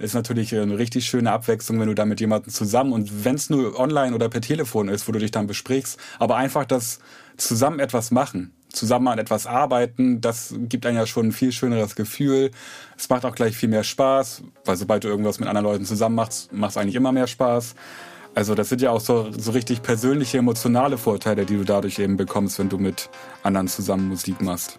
Ist natürlich eine richtig schöne Abwechslung, wenn du da mit jemandem zusammen und wenn es nur online oder per Telefon ist, wo du dich dann besprichst, aber einfach das zusammen etwas machen, zusammen an etwas arbeiten, das gibt einem ja schon ein viel schöneres Gefühl. Es macht auch gleich viel mehr Spaß, weil sobald du irgendwas mit anderen Leuten zusammen machst, macht es eigentlich immer mehr Spaß. Also das sind ja auch so, so richtig persönliche, emotionale Vorteile, die du dadurch eben bekommst, wenn du mit anderen zusammen Musik machst.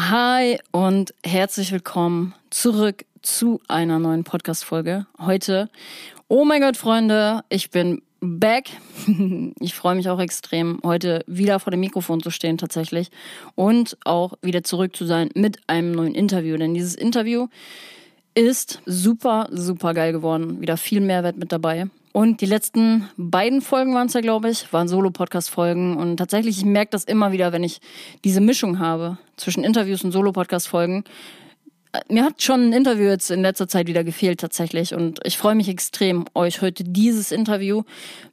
Hi und herzlich willkommen zurück zu einer neuen Podcast-Folge. Heute, oh mein Gott, Freunde, ich bin back. Ich freue mich auch extrem, heute wieder vor dem Mikrofon zu stehen tatsächlich und auch wieder zurück zu sein mit einem neuen Interview. Denn dieses Interview ist super, super geil geworden. Wieder viel Mehrwert mit dabei. Und die letzten beiden Folgen waren es ja, glaube ich, waren Solo-Podcast-Folgen. Und tatsächlich, ich merke das immer wieder, wenn ich diese Mischung habe zwischen Interviews und Solo-Podcast-Folgen, mir hat schon ein Interview jetzt in letzter Zeit wieder gefehlt tatsächlich und ich freue mich extrem, euch heute dieses Interview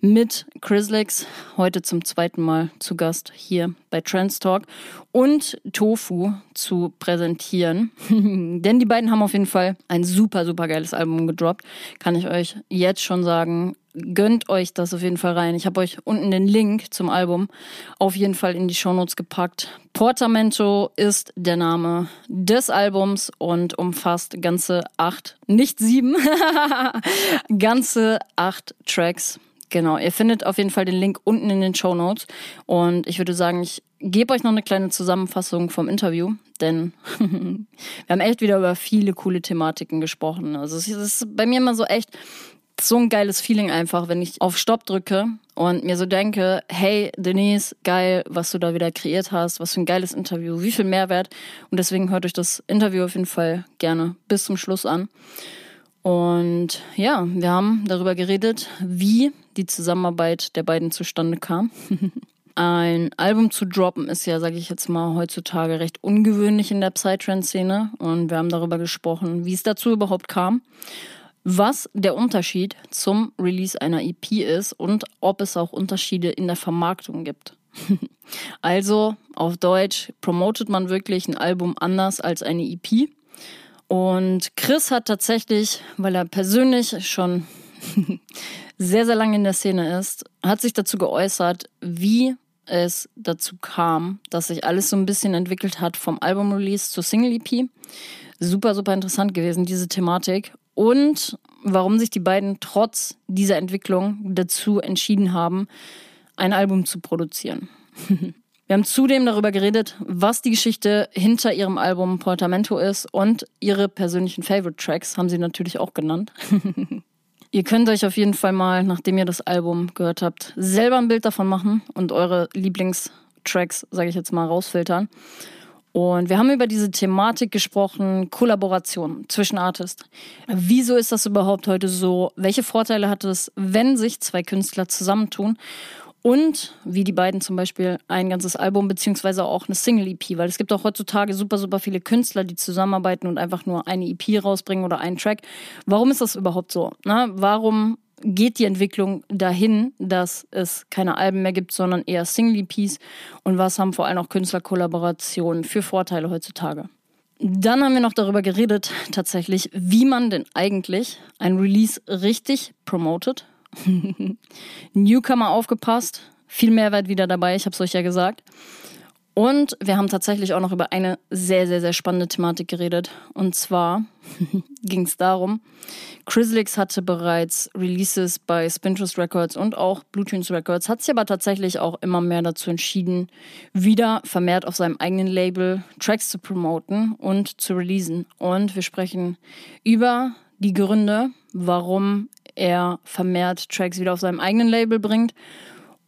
mit Chrislex heute zum zweiten Mal zu Gast hier bei Trans Talk und Tofu zu präsentieren. Denn die beiden haben auf jeden Fall ein super, super geiles Album gedroppt. Kann ich euch jetzt schon sagen gönnt euch das auf jeden Fall rein. Ich habe euch unten den Link zum Album auf jeden Fall in die Shownotes gepackt. Portamento ist der Name des Albums und umfasst ganze acht, nicht sieben, ganze acht Tracks. Genau, ihr findet auf jeden Fall den Link unten in den Show Notes. Und ich würde sagen, ich gebe euch noch eine kleine Zusammenfassung vom Interview, denn wir haben echt wieder über viele coole Thematiken gesprochen. Also es ist bei mir immer so echt, so ein geiles Feeling einfach, wenn ich auf Stopp drücke und mir so denke, hey Denise, geil, was du da wieder kreiert hast, was für ein geiles Interview, wie viel Mehrwert. Und deswegen hört euch das Interview auf jeden Fall gerne bis zum Schluss an. Und ja, wir haben darüber geredet, wie die Zusammenarbeit der beiden zustande kam. Ein Album zu droppen ist ja, sage ich jetzt mal, heutzutage recht ungewöhnlich in der Psytrance-Szene. Und wir haben darüber gesprochen, wie es dazu überhaupt kam was der Unterschied zum Release einer EP ist und ob es auch Unterschiede in der Vermarktung gibt. also auf Deutsch promotet man wirklich ein Album anders als eine EP. Und Chris hat tatsächlich, weil er persönlich schon sehr, sehr lange in der Szene ist, hat sich dazu geäußert, wie es dazu kam, dass sich alles so ein bisschen entwickelt hat vom Album-Release zur Single-EP. Super, super interessant gewesen, diese Thematik und warum sich die beiden trotz dieser Entwicklung dazu entschieden haben, ein Album zu produzieren. Wir haben zudem darüber geredet, was die Geschichte hinter ihrem Album Portamento ist und ihre persönlichen Favorite Tracks haben sie natürlich auch genannt. ihr könnt euch auf jeden Fall mal, nachdem ihr das Album gehört habt, selber ein Bild davon machen und eure Lieblingstracks, sage ich jetzt mal, rausfiltern. Und wir haben über diese Thematik gesprochen, Kollaboration zwischen Artists. Wieso ist das überhaupt heute so? Welche Vorteile hat es, wenn sich zwei Künstler zusammentun? Und wie die beiden zum Beispiel ein ganzes Album beziehungsweise auch eine Single-EP, weil es gibt auch heutzutage super, super viele Künstler, die zusammenarbeiten und einfach nur eine EP rausbringen oder einen Track. Warum ist das überhaupt so? Na, warum geht die Entwicklung dahin, dass es keine Alben mehr gibt, sondern eher Single-EPs? Und was haben vor allem auch Künstlerkollaborationen für Vorteile heutzutage? Dann haben wir noch darüber geredet, tatsächlich, wie man denn eigentlich ein Release richtig promotet. Newcomer aufgepasst. viel Mehrwert wieder dabei, ich habe es euch ja gesagt. Und wir haben tatsächlich auch noch über eine sehr, sehr, sehr spannende Thematik geredet. Und zwar ging es darum, Chrislix hatte bereits Releases bei Spintrust Records und auch Bluetunes Records, hat sich aber tatsächlich auch immer mehr dazu entschieden, wieder vermehrt auf seinem eigenen Label Tracks zu promoten und zu releasen. Und wir sprechen über die Gründe, warum er vermehrt Tracks wieder auf seinem eigenen Label bringt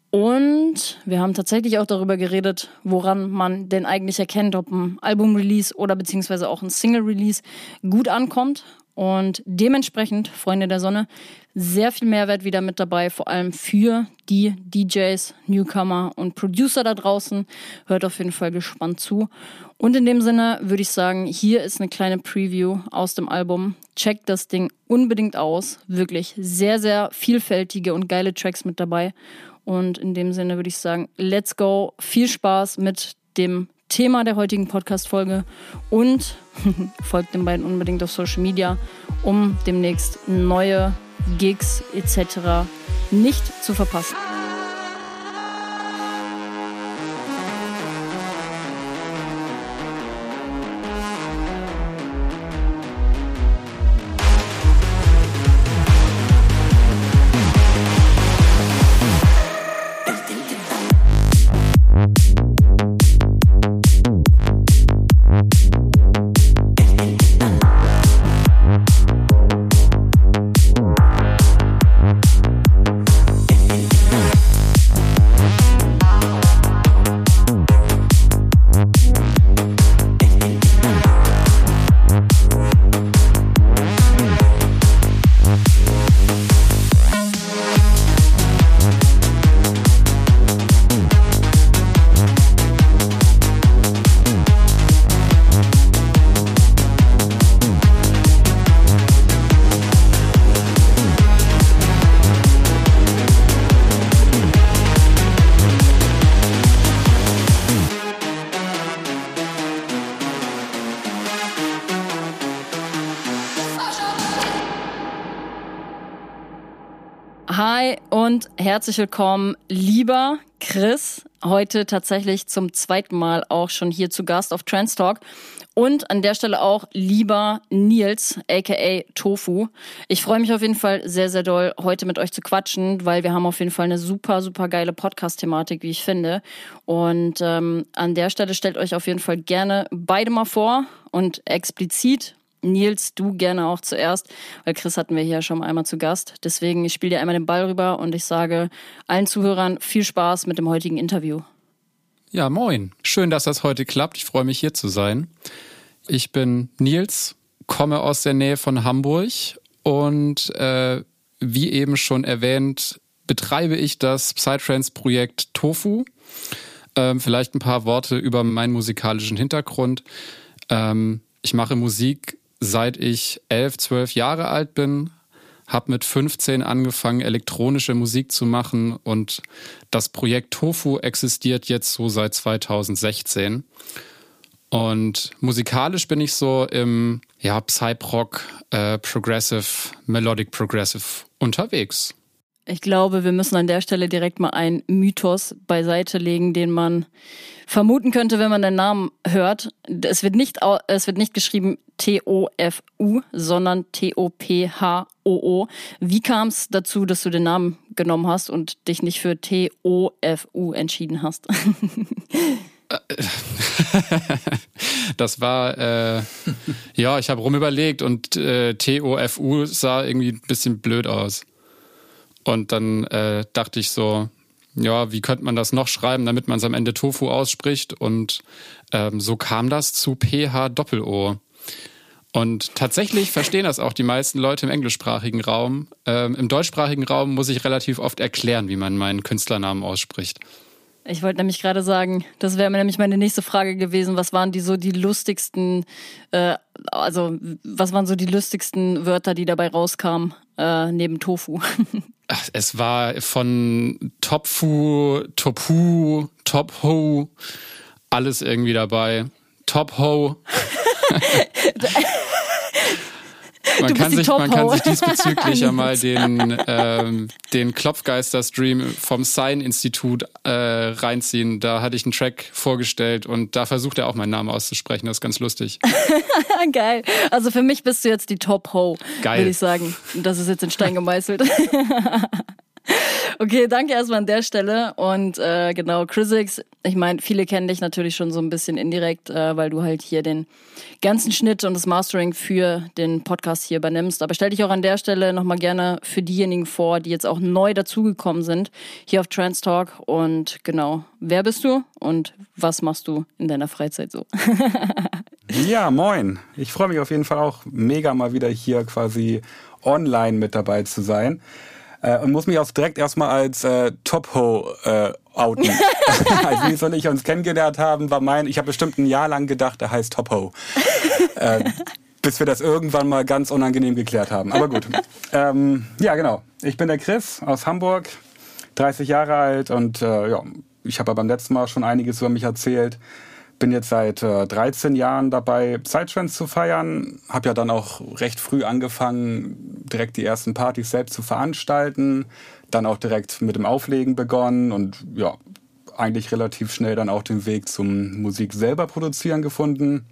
und wir haben tatsächlich auch darüber geredet, woran man denn eigentlich erkennt, ob ein Album-Release oder beziehungsweise auch ein Single-Release gut ankommt. Und dementsprechend, Freunde der Sonne, sehr viel Mehrwert wieder mit dabei, vor allem für die DJs, Newcomer und Producer da draußen. Hört auf jeden Fall gespannt zu. Und in dem Sinne würde ich sagen, hier ist eine kleine Preview aus dem Album. Checkt das Ding unbedingt aus. Wirklich sehr, sehr vielfältige und geile Tracks mit dabei. Und in dem Sinne würde ich sagen, let's go. Viel Spaß mit dem Thema der heutigen Podcast-Folge und folgt den beiden unbedingt auf Social Media, um demnächst neue Gigs etc. nicht zu verpassen. Herzlich willkommen, lieber Chris. Heute tatsächlich zum zweiten Mal auch schon hier zu Gast auf Trans Talk. Und an der Stelle auch lieber Nils, aka Tofu. Ich freue mich auf jeden Fall sehr, sehr doll, heute mit euch zu quatschen, weil wir haben auf jeden Fall eine super, super geile Podcast-Thematik, wie ich finde. Und ähm, an der Stelle stellt euch auf jeden Fall gerne beide mal vor und explizit Nils, du gerne auch zuerst, weil Chris hatten wir hier schon einmal zu Gast. Deswegen, ich spiele dir einmal den Ball rüber und ich sage allen Zuhörern viel Spaß mit dem heutigen Interview. Ja, moin. Schön, dass das heute klappt. Ich freue mich hier zu sein. Ich bin Nils, komme aus der Nähe von Hamburg und äh, wie eben schon erwähnt, betreibe ich das Psytrance-Projekt Tofu. Ähm, vielleicht ein paar Worte über meinen musikalischen Hintergrund. Ähm, ich mache Musik seit ich elf, zwölf Jahre alt bin, habe mit 15 angefangen, elektronische Musik zu machen und das Projekt Tofu existiert jetzt so seit 2016. Und musikalisch bin ich so im ja, Psy-Rock, äh, Progressive, Melodic Progressive unterwegs. Ich glaube, wir müssen an der Stelle direkt mal einen Mythos beiseite legen, den man vermuten könnte, wenn man den Namen hört. Es wird nicht, es wird nicht geschrieben T-O-F-U, sondern T-O-P-H-O-O. Wie kam es dazu, dass du den Namen genommen hast und dich nicht für T-O-F-U entschieden hast? das war, äh, ja, ich habe rumüberlegt und äh, T-O-F-U sah irgendwie ein bisschen blöd aus. Und dann äh, dachte ich so, ja, wie könnte man das noch schreiben, damit man es am Ende Tofu ausspricht? Und ähm, so kam das zu PH Doppel-O. Und tatsächlich verstehen das auch die meisten Leute im englischsprachigen Raum. Ähm, Im deutschsprachigen Raum muss ich relativ oft erklären, wie man meinen Künstlernamen ausspricht. Ich wollte nämlich gerade sagen, das wäre nämlich meine nächste Frage gewesen. Was waren die so die lustigsten, äh, also was waren so die lustigsten Wörter, die dabei rauskamen, äh, neben Tofu? Ach, es war von Topfu, Topu, Top-Ho, alles irgendwie dabei. Top-Ho. man, kann sich, man kann sich diesbezüglich ja mal den, ähm, den Klopfgeister-Stream vom Sign-Institut äh, reinziehen. Da hatte ich einen Track vorgestellt und da versucht er auch meinen Namen auszusprechen. Das ist ganz lustig. Geil. Also für mich bist du jetzt die Top-Ho, würde ich sagen. Das ist jetzt in Stein gemeißelt. Okay, danke erstmal an der Stelle. Und äh, genau, Chrisix, ich meine, viele kennen dich natürlich schon so ein bisschen indirekt, äh, weil du halt hier den ganzen Schnitt und das Mastering für den Podcast hier übernimmst. Aber stell dich auch an der Stelle nochmal gerne für diejenigen vor, die jetzt auch neu dazugekommen sind, hier auf Trans Talk. Und genau, wer bist du und was machst du in deiner Freizeit so? ja, moin. Ich freue mich auf jeden Fall auch mega mal wieder hier quasi online mit dabei zu sein. Äh, und muss mich auch direkt erstmal als äh, Top-Ho äh, outen. als Nils und ich uns kennengelernt haben, war mein, ich habe bestimmt ein Jahr lang gedacht, er heißt Top-Ho. äh, bis wir das irgendwann mal ganz unangenehm geklärt haben. Aber gut. Ähm, ja, genau. Ich bin der Chris aus Hamburg, 30 Jahre alt und äh, ja, ich habe beim letzten Mal schon einiges über mich erzählt bin jetzt seit äh, 13 Jahren dabei, Psytrance zu feiern. Habe ja dann auch recht früh angefangen, direkt die ersten Partys selbst zu veranstalten. Dann auch direkt mit dem Auflegen begonnen und ja, eigentlich relativ schnell dann auch den Weg zum Musik selber produzieren gefunden.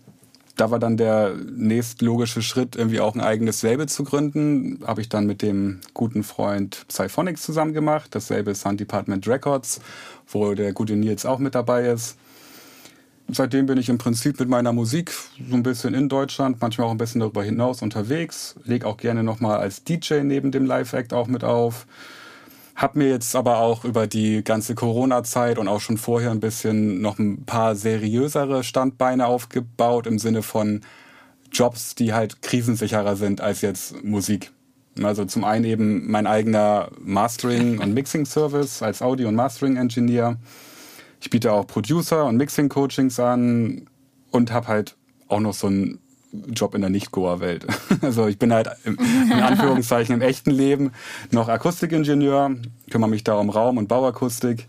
Da war dann der nächstlogische Schritt, irgendwie auch ein eigenes Label zu gründen. Habe ich dann mit dem guten Freund Psyphonics zusammen gemacht. Dasselbe Sound Department Records, wo der gute Nils auch mit dabei ist seitdem bin ich im Prinzip mit meiner Musik so ein bisschen in Deutschland, manchmal auch ein bisschen darüber hinaus unterwegs. Leg auch gerne nochmal als DJ neben dem Live-Act auch mit auf. Hab mir jetzt aber auch über die ganze Corona-Zeit und auch schon vorher ein bisschen noch ein paar seriösere Standbeine aufgebaut im Sinne von Jobs, die halt krisensicherer sind als jetzt Musik. Also zum einen eben mein eigener Mastering- und Mixing-Service als Audio- und Mastering-Engineer ich biete auch Producer und Mixing-Coachings an und habe halt auch noch so einen Job in der Nicht-Goa-Welt. Also ich bin halt im, in Anführungszeichen im echten Leben noch Akustikingenieur, kümmere mich da um Raum- und Bauakustik,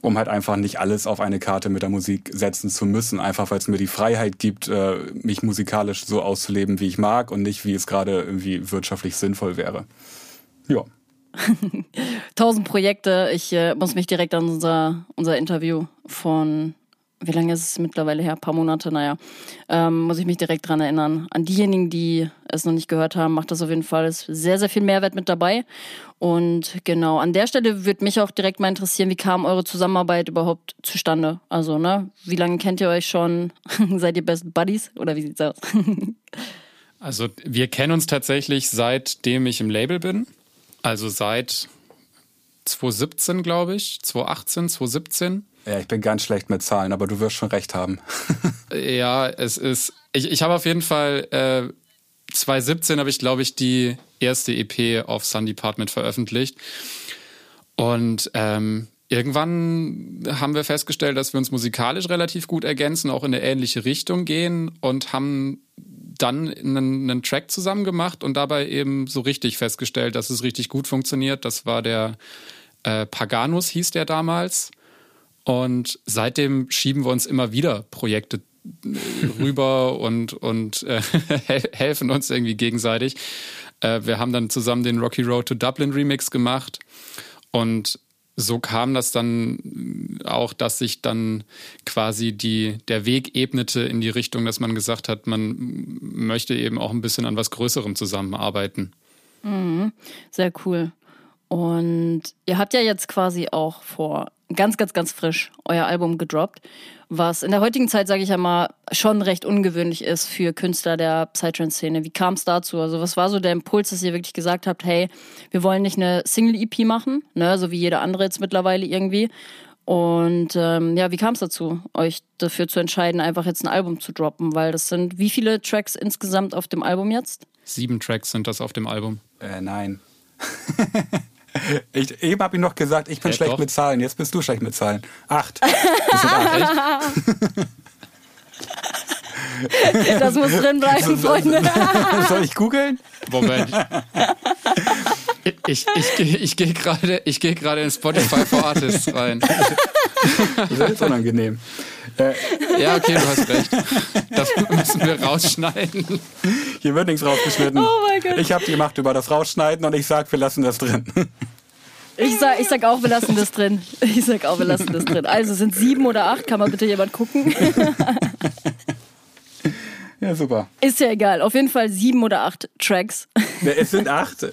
um halt einfach nicht alles auf eine Karte mit der Musik setzen zu müssen, einfach weil es mir die Freiheit gibt, äh, mich musikalisch so auszuleben, wie ich mag und nicht, wie es gerade irgendwie wirtschaftlich sinnvoll wäre. Ja. Tausend Projekte. Ich äh, muss mich direkt an unser, unser Interview von, wie lange ist es mittlerweile her? Ein paar Monate, naja. Ähm, muss ich mich direkt dran erinnern. An diejenigen, die es noch nicht gehört haben, macht das auf jeden Fall ist sehr, sehr viel Mehrwert mit dabei. Und genau, an der Stelle würde mich auch direkt mal interessieren, wie kam eure Zusammenarbeit überhaupt zustande? Also, ne, wie lange kennt ihr euch schon? Seid ihr Best Buddies? Oder wie sieht's aus? also, wir kennen uns tatsächlich seitdem ich im Label bin. Also seit 2017, glaube ich, 2018, 2017. Ja, ich bin ganz schlecht mit Zahlen, aber du wirst schon recht haben. ja, es ist. Ich, ich habe auf jeden Fall äh, 2017 habe ich, glaube ich, die erste EP auf Sun Department veröffentlicht. Und ähm, irgendwann haben wir festgestellt, dass wir uns musikalisch relativ gut ergänzen, auch in eine ähnliche Richtung gehen und haben dann einen, einen Track zusammen gemacht und dabei eben so richtig festgestellt, dass es richtig gut funktioniert. Das war der äh, Paganus, hieß der damals. Und seitdem schieben wir uns immer wieder Projekte äh, rüber und, und äh, helfen uns irgendwie gegenseitig. Äh, wir haben dann zusammen den Rocky Road to Dublin Remix gemacht und so kam das dann auch, dass sich dann quasi die, der Weg ebnete in die Richtung, dass man gesagt hat, man möchte eben auch ein bisschen an was Größerem zusammenarbeiten. Mhm. Sehr cool. Und ihr habt ja jetzt quasi auch vor ganz, ganz, ganz frisch euer Album gedroppt, was in der heutigen Zeit, sage ich ja mal, schon recht ungewöhnlich ist für Künstler der Psytrance-Szene. Wie kam es dazu? Also was war so der Impuls, dass ihr wirklich gesagt habt, hey, wir wollen nicht eine Single-EP machen, ne, so wie jeder andere jetzt mittlerweile irgendwie. Und ähm, ja, wie kam es dazu, euch dafür zu entscheiden, einfach jetzt ein Album zu droppen? Weil das sind wie viele Tracks insgesamt auf dem Album jetzt? Sieben Tracks sind das auf dem Album. Äh, nein. Ich, eben habe ich noch gesagt, ich bin ja, schlecht doch. mit Zahlen. Jetzt bist du schlecht mit Zahlen. Acht. Das acht. Das muss drin bleiben, Freunde. Soll ich googeln? Moment. Ich, ich, ich, ich gehe gerade geh in Spotify for Artists rein. Das ist unangenehm. Äh, ja, okay, du hast recht. Das müssen wir rausschneiden. Hier wird nichts rausgeschnitten. Oh mein Gott. Ich habe die Macht über das Rausschneiden und ich sag, wir lassen das drin. Ich sag, ich sag auch, wir lassen das drin. Ich sag auch, wir lassen das drin. Also sind sieben oder acht, kann mal bitte jemand gucken? Ja, super. Ist ja egal. Auf jeden Fall sieben oder acht Tracks. Ja, es sind acht.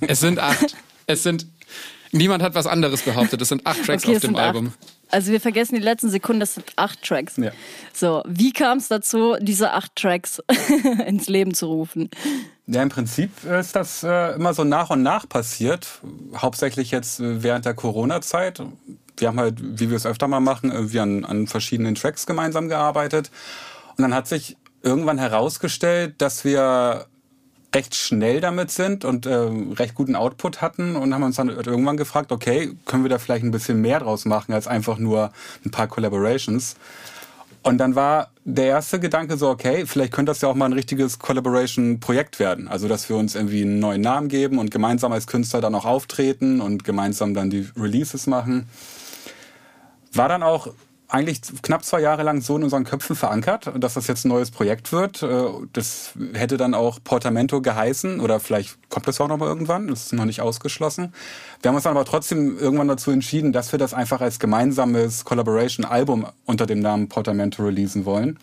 es sind acht. Es sind. Niemand hat was anderes behauptet. Es sind acht Tracks okay, auf dem Album. Acht. Also wir vergessen die letzten Sekunden, das sind acht Tracks. Ja. So, wie kam es dazu, diese acht Tracks ins Leben zu rufen? Ja, im Prinzip ist das äh, immer so nach und nach passiert. Hauptsächlich jetzt äh, während der Corona-Zeit. Wir haben halt, wie wir es öfter mal machen, irgendwie an, an verschiedenen Tracks gemeinsam gearbeitet. Und dann hat sich irgendwann herausgestellt, dass wir recht schnell damit sind und äh, recht guten Output hatten und haben uns dann irgendwann gefragt, okay, können wir da vielleicht ein bisschen mehr draus machen als einfach nur ein paar Collaborations. Und dann war der erste Gedanke so, okay, vielleicht könnte das ja auch mal ein richtiges Collaboration-Projekt werden. Also, dass wir uns irgendwie einen neuen Namen geben und gemeinsam als Künstler dann auch auftreten und gemeinsam dann die Releases machen. War dann auch eigentlich knapp zwei Jahre lang so in unseren Köpfen verankert, dass das jetzt ein neues Projekt wird. Äh, das hätte dann auch Portamento geheißen oder vielleicht kommt das auch noch mal irgendwann, das ist noch nicht ausgeschlossen. Wir haben uns dann aber trotzdem irgendwann dazu entschieden, dass wir das einfach als gemeinsames Collaboration-Album unter dem Namen Portamento releasen wollen.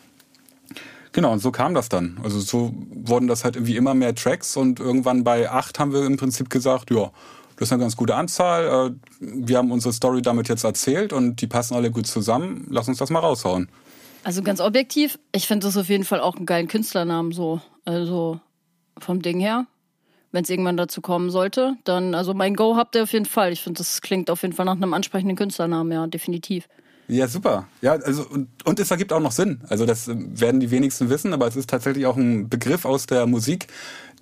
Genau, und so kam das dann. Also so wurden das halt irgendwie immer mehr Tracks und irgendwann bei acht haben wir im Prinzip gesagt, ja, das ist eine ganz gute Anzahl. Äh, wir haben unsere Story damit jetzt erzählt und die passen alle gut zusammen. Lass uns das mal raushauen. Also ganz objektiv, ich finde das auf jeden Fall auch einen geilen Künstlernamen so. Also vom Ding her. Wenn es irgendwann dazu kommen sollte, dann, also mein Go habt ihr auf jeden Fall. Ich finde, das klingt auf jeden Fall nach einem ansprechenden Künstlernamen, ja, definitiv. Ja, super. Ja, also und, und es ergibt auch noch Sinn. Also das werden die wenigsten wissen, aber es ist tatsächlich auch ein Begriff aus der Musik,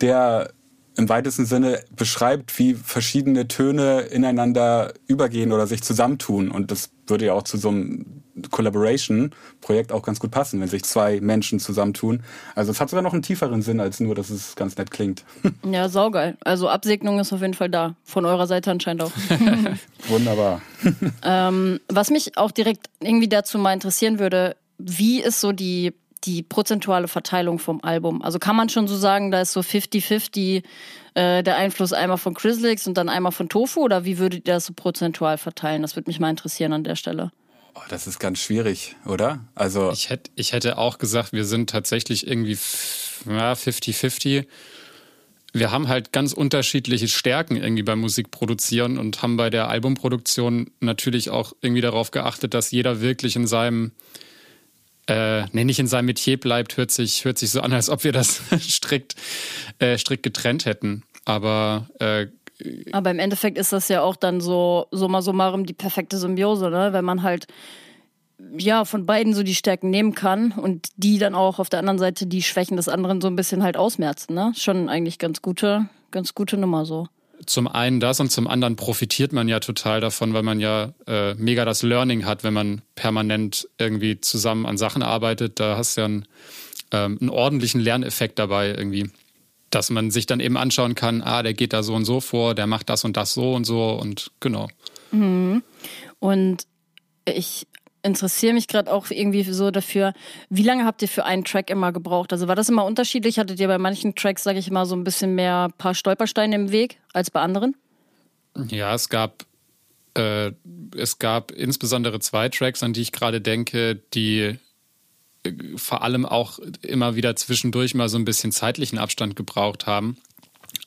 der im weitesten Sinne beschreibt, wie verschiedene Töne ineinander übergehen oder sich zusammentun. Und das würde ja auch zu so einem Collaboration-Projekt auch ganz gut passen, wenn sich zwei Menschen zusammentun. Also es hat sogar noch einen tieferen Sinn, als nur, dass es ganz nett klingt. Ja, saugeil. Also Absegnung ist auf jeden Fall da. Von eurer Seite anscheinend auch. Wunderbar. ähm, was mich auch direkt irgendwie dazu mal interessieren würde, wie ist so die die prozentuale Verteilung vom Album? Also kann man schon so sagen, da ist so 50-50 äh, der Einfluss einmal von Chrislix und dann einmal von Tofu oder wie würdet ihr das so prozentual verteilen? Das würde mich mal interessieren an der Stelle. Oh, das ist ganz schwierig, oder? Also ich hätte, ich hätte auch gesagt, wir sind tatsächlich irgendwie 50-50. Wir haben halt ganz unterschiedliche Stärken irgendwie beim Musikproduzieren und haben bei der Albumproduktion natürlich auch irgendwie darauf geachtet, dass jeder wirklich in seinem äh, nee, nicht in seinem Metier bleibt, hört sich, hört sich so an, als ob wir das strikt, äh, strikt getrennt hätten. Aber äh, aber im Endeffekt ist das ja auch dann so, summa summarum, die perfekte Symbiose, ne? Wenn man halt ja von beiden so die Stärken nehmen kann und die dann auch auf der anderen Seite die Schwächen des anderen so ein bisschen halt ausmerzen, ne? Schon eigentlich ganz gute, ganz gute Nummer so zum einen das und zum anderen profitiert man ja total davon, weil man ja äh, mega das Learning hat, wenn man permanent irgendwie zusammen an Sachen arbeitet. Da hast du ja einen, ähm, einen ordentlichen Lerneffekt dabei irgendwie, dass man sich dann eben anschauen kann, ah, der geht da so und so vor, der macht das und das so und so und genau. Mhm. Und ich interessiere mich gerade auch irgendwie so dafür, wie lange habt ihr für einen Track immer gebraucht? Also war das immer unterschiedlich? Hattet ihr bei manchen Tracks, sage ich mal, so ein bisschen mehr paar Stolpersteine im Weg als bei anderen? Ja, es gab äh, es gab insbesondere zwei Tracks, an die ich gerade denke, die äh, vor allem auch immer wieder zwischendurch mal so ein bisschen zeitlichen Abstand gebraucht haben.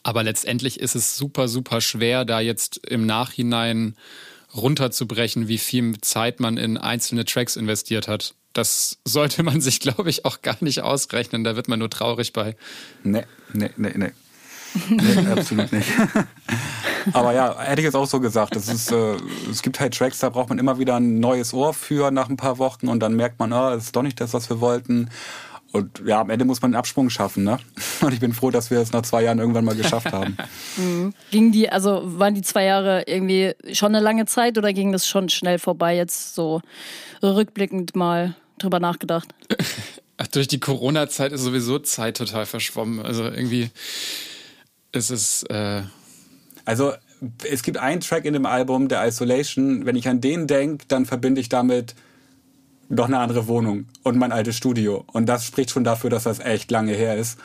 Aber letztendlich ist es super, super schwer, da jetzt im Nachhinein runterzubrechen, wie viel Zeit man in einzelne Tracks investiert hat. Das sollte man sich, glaube ich, auch gar nicht ausrechnen. Da wird man nur traurig bei. Nee, nee, nee, nee. nee absolut nicht. Aber ja, hätte ich jetzt auch so gesagt. Das ist, äh, es gibt halt Tracks, da braucht man immer wieder ein neues Ohr für nach ein paar Wochen und dann merkt man, oh, das ist doch nicht das, was wir wollten. Und ja, am Ende muss man einen Absprung schaffen, ne? Und ich bin froh, dass wir es nach zwei Jahren irgendwann mal geschafft haben. mhm. Ging die, also waren die zwei Jahre irgendwie schon eine lange Zeit oder ging das schon schnell vorbei, jetzt so rückblickend mal drüber nachgedacht? Ach, durch die Corona-Zeit ist sowieso Zeit total verschwommen. Also irgendwie ist es. Äh also es gibt einen Track in dem Album, der Isolation. Wenn ich an den denke, dann verbinde ich damit noch eine andere Wohnung und mein altes Studio. Und das spricht schon dafür, dass das echt lange her ist.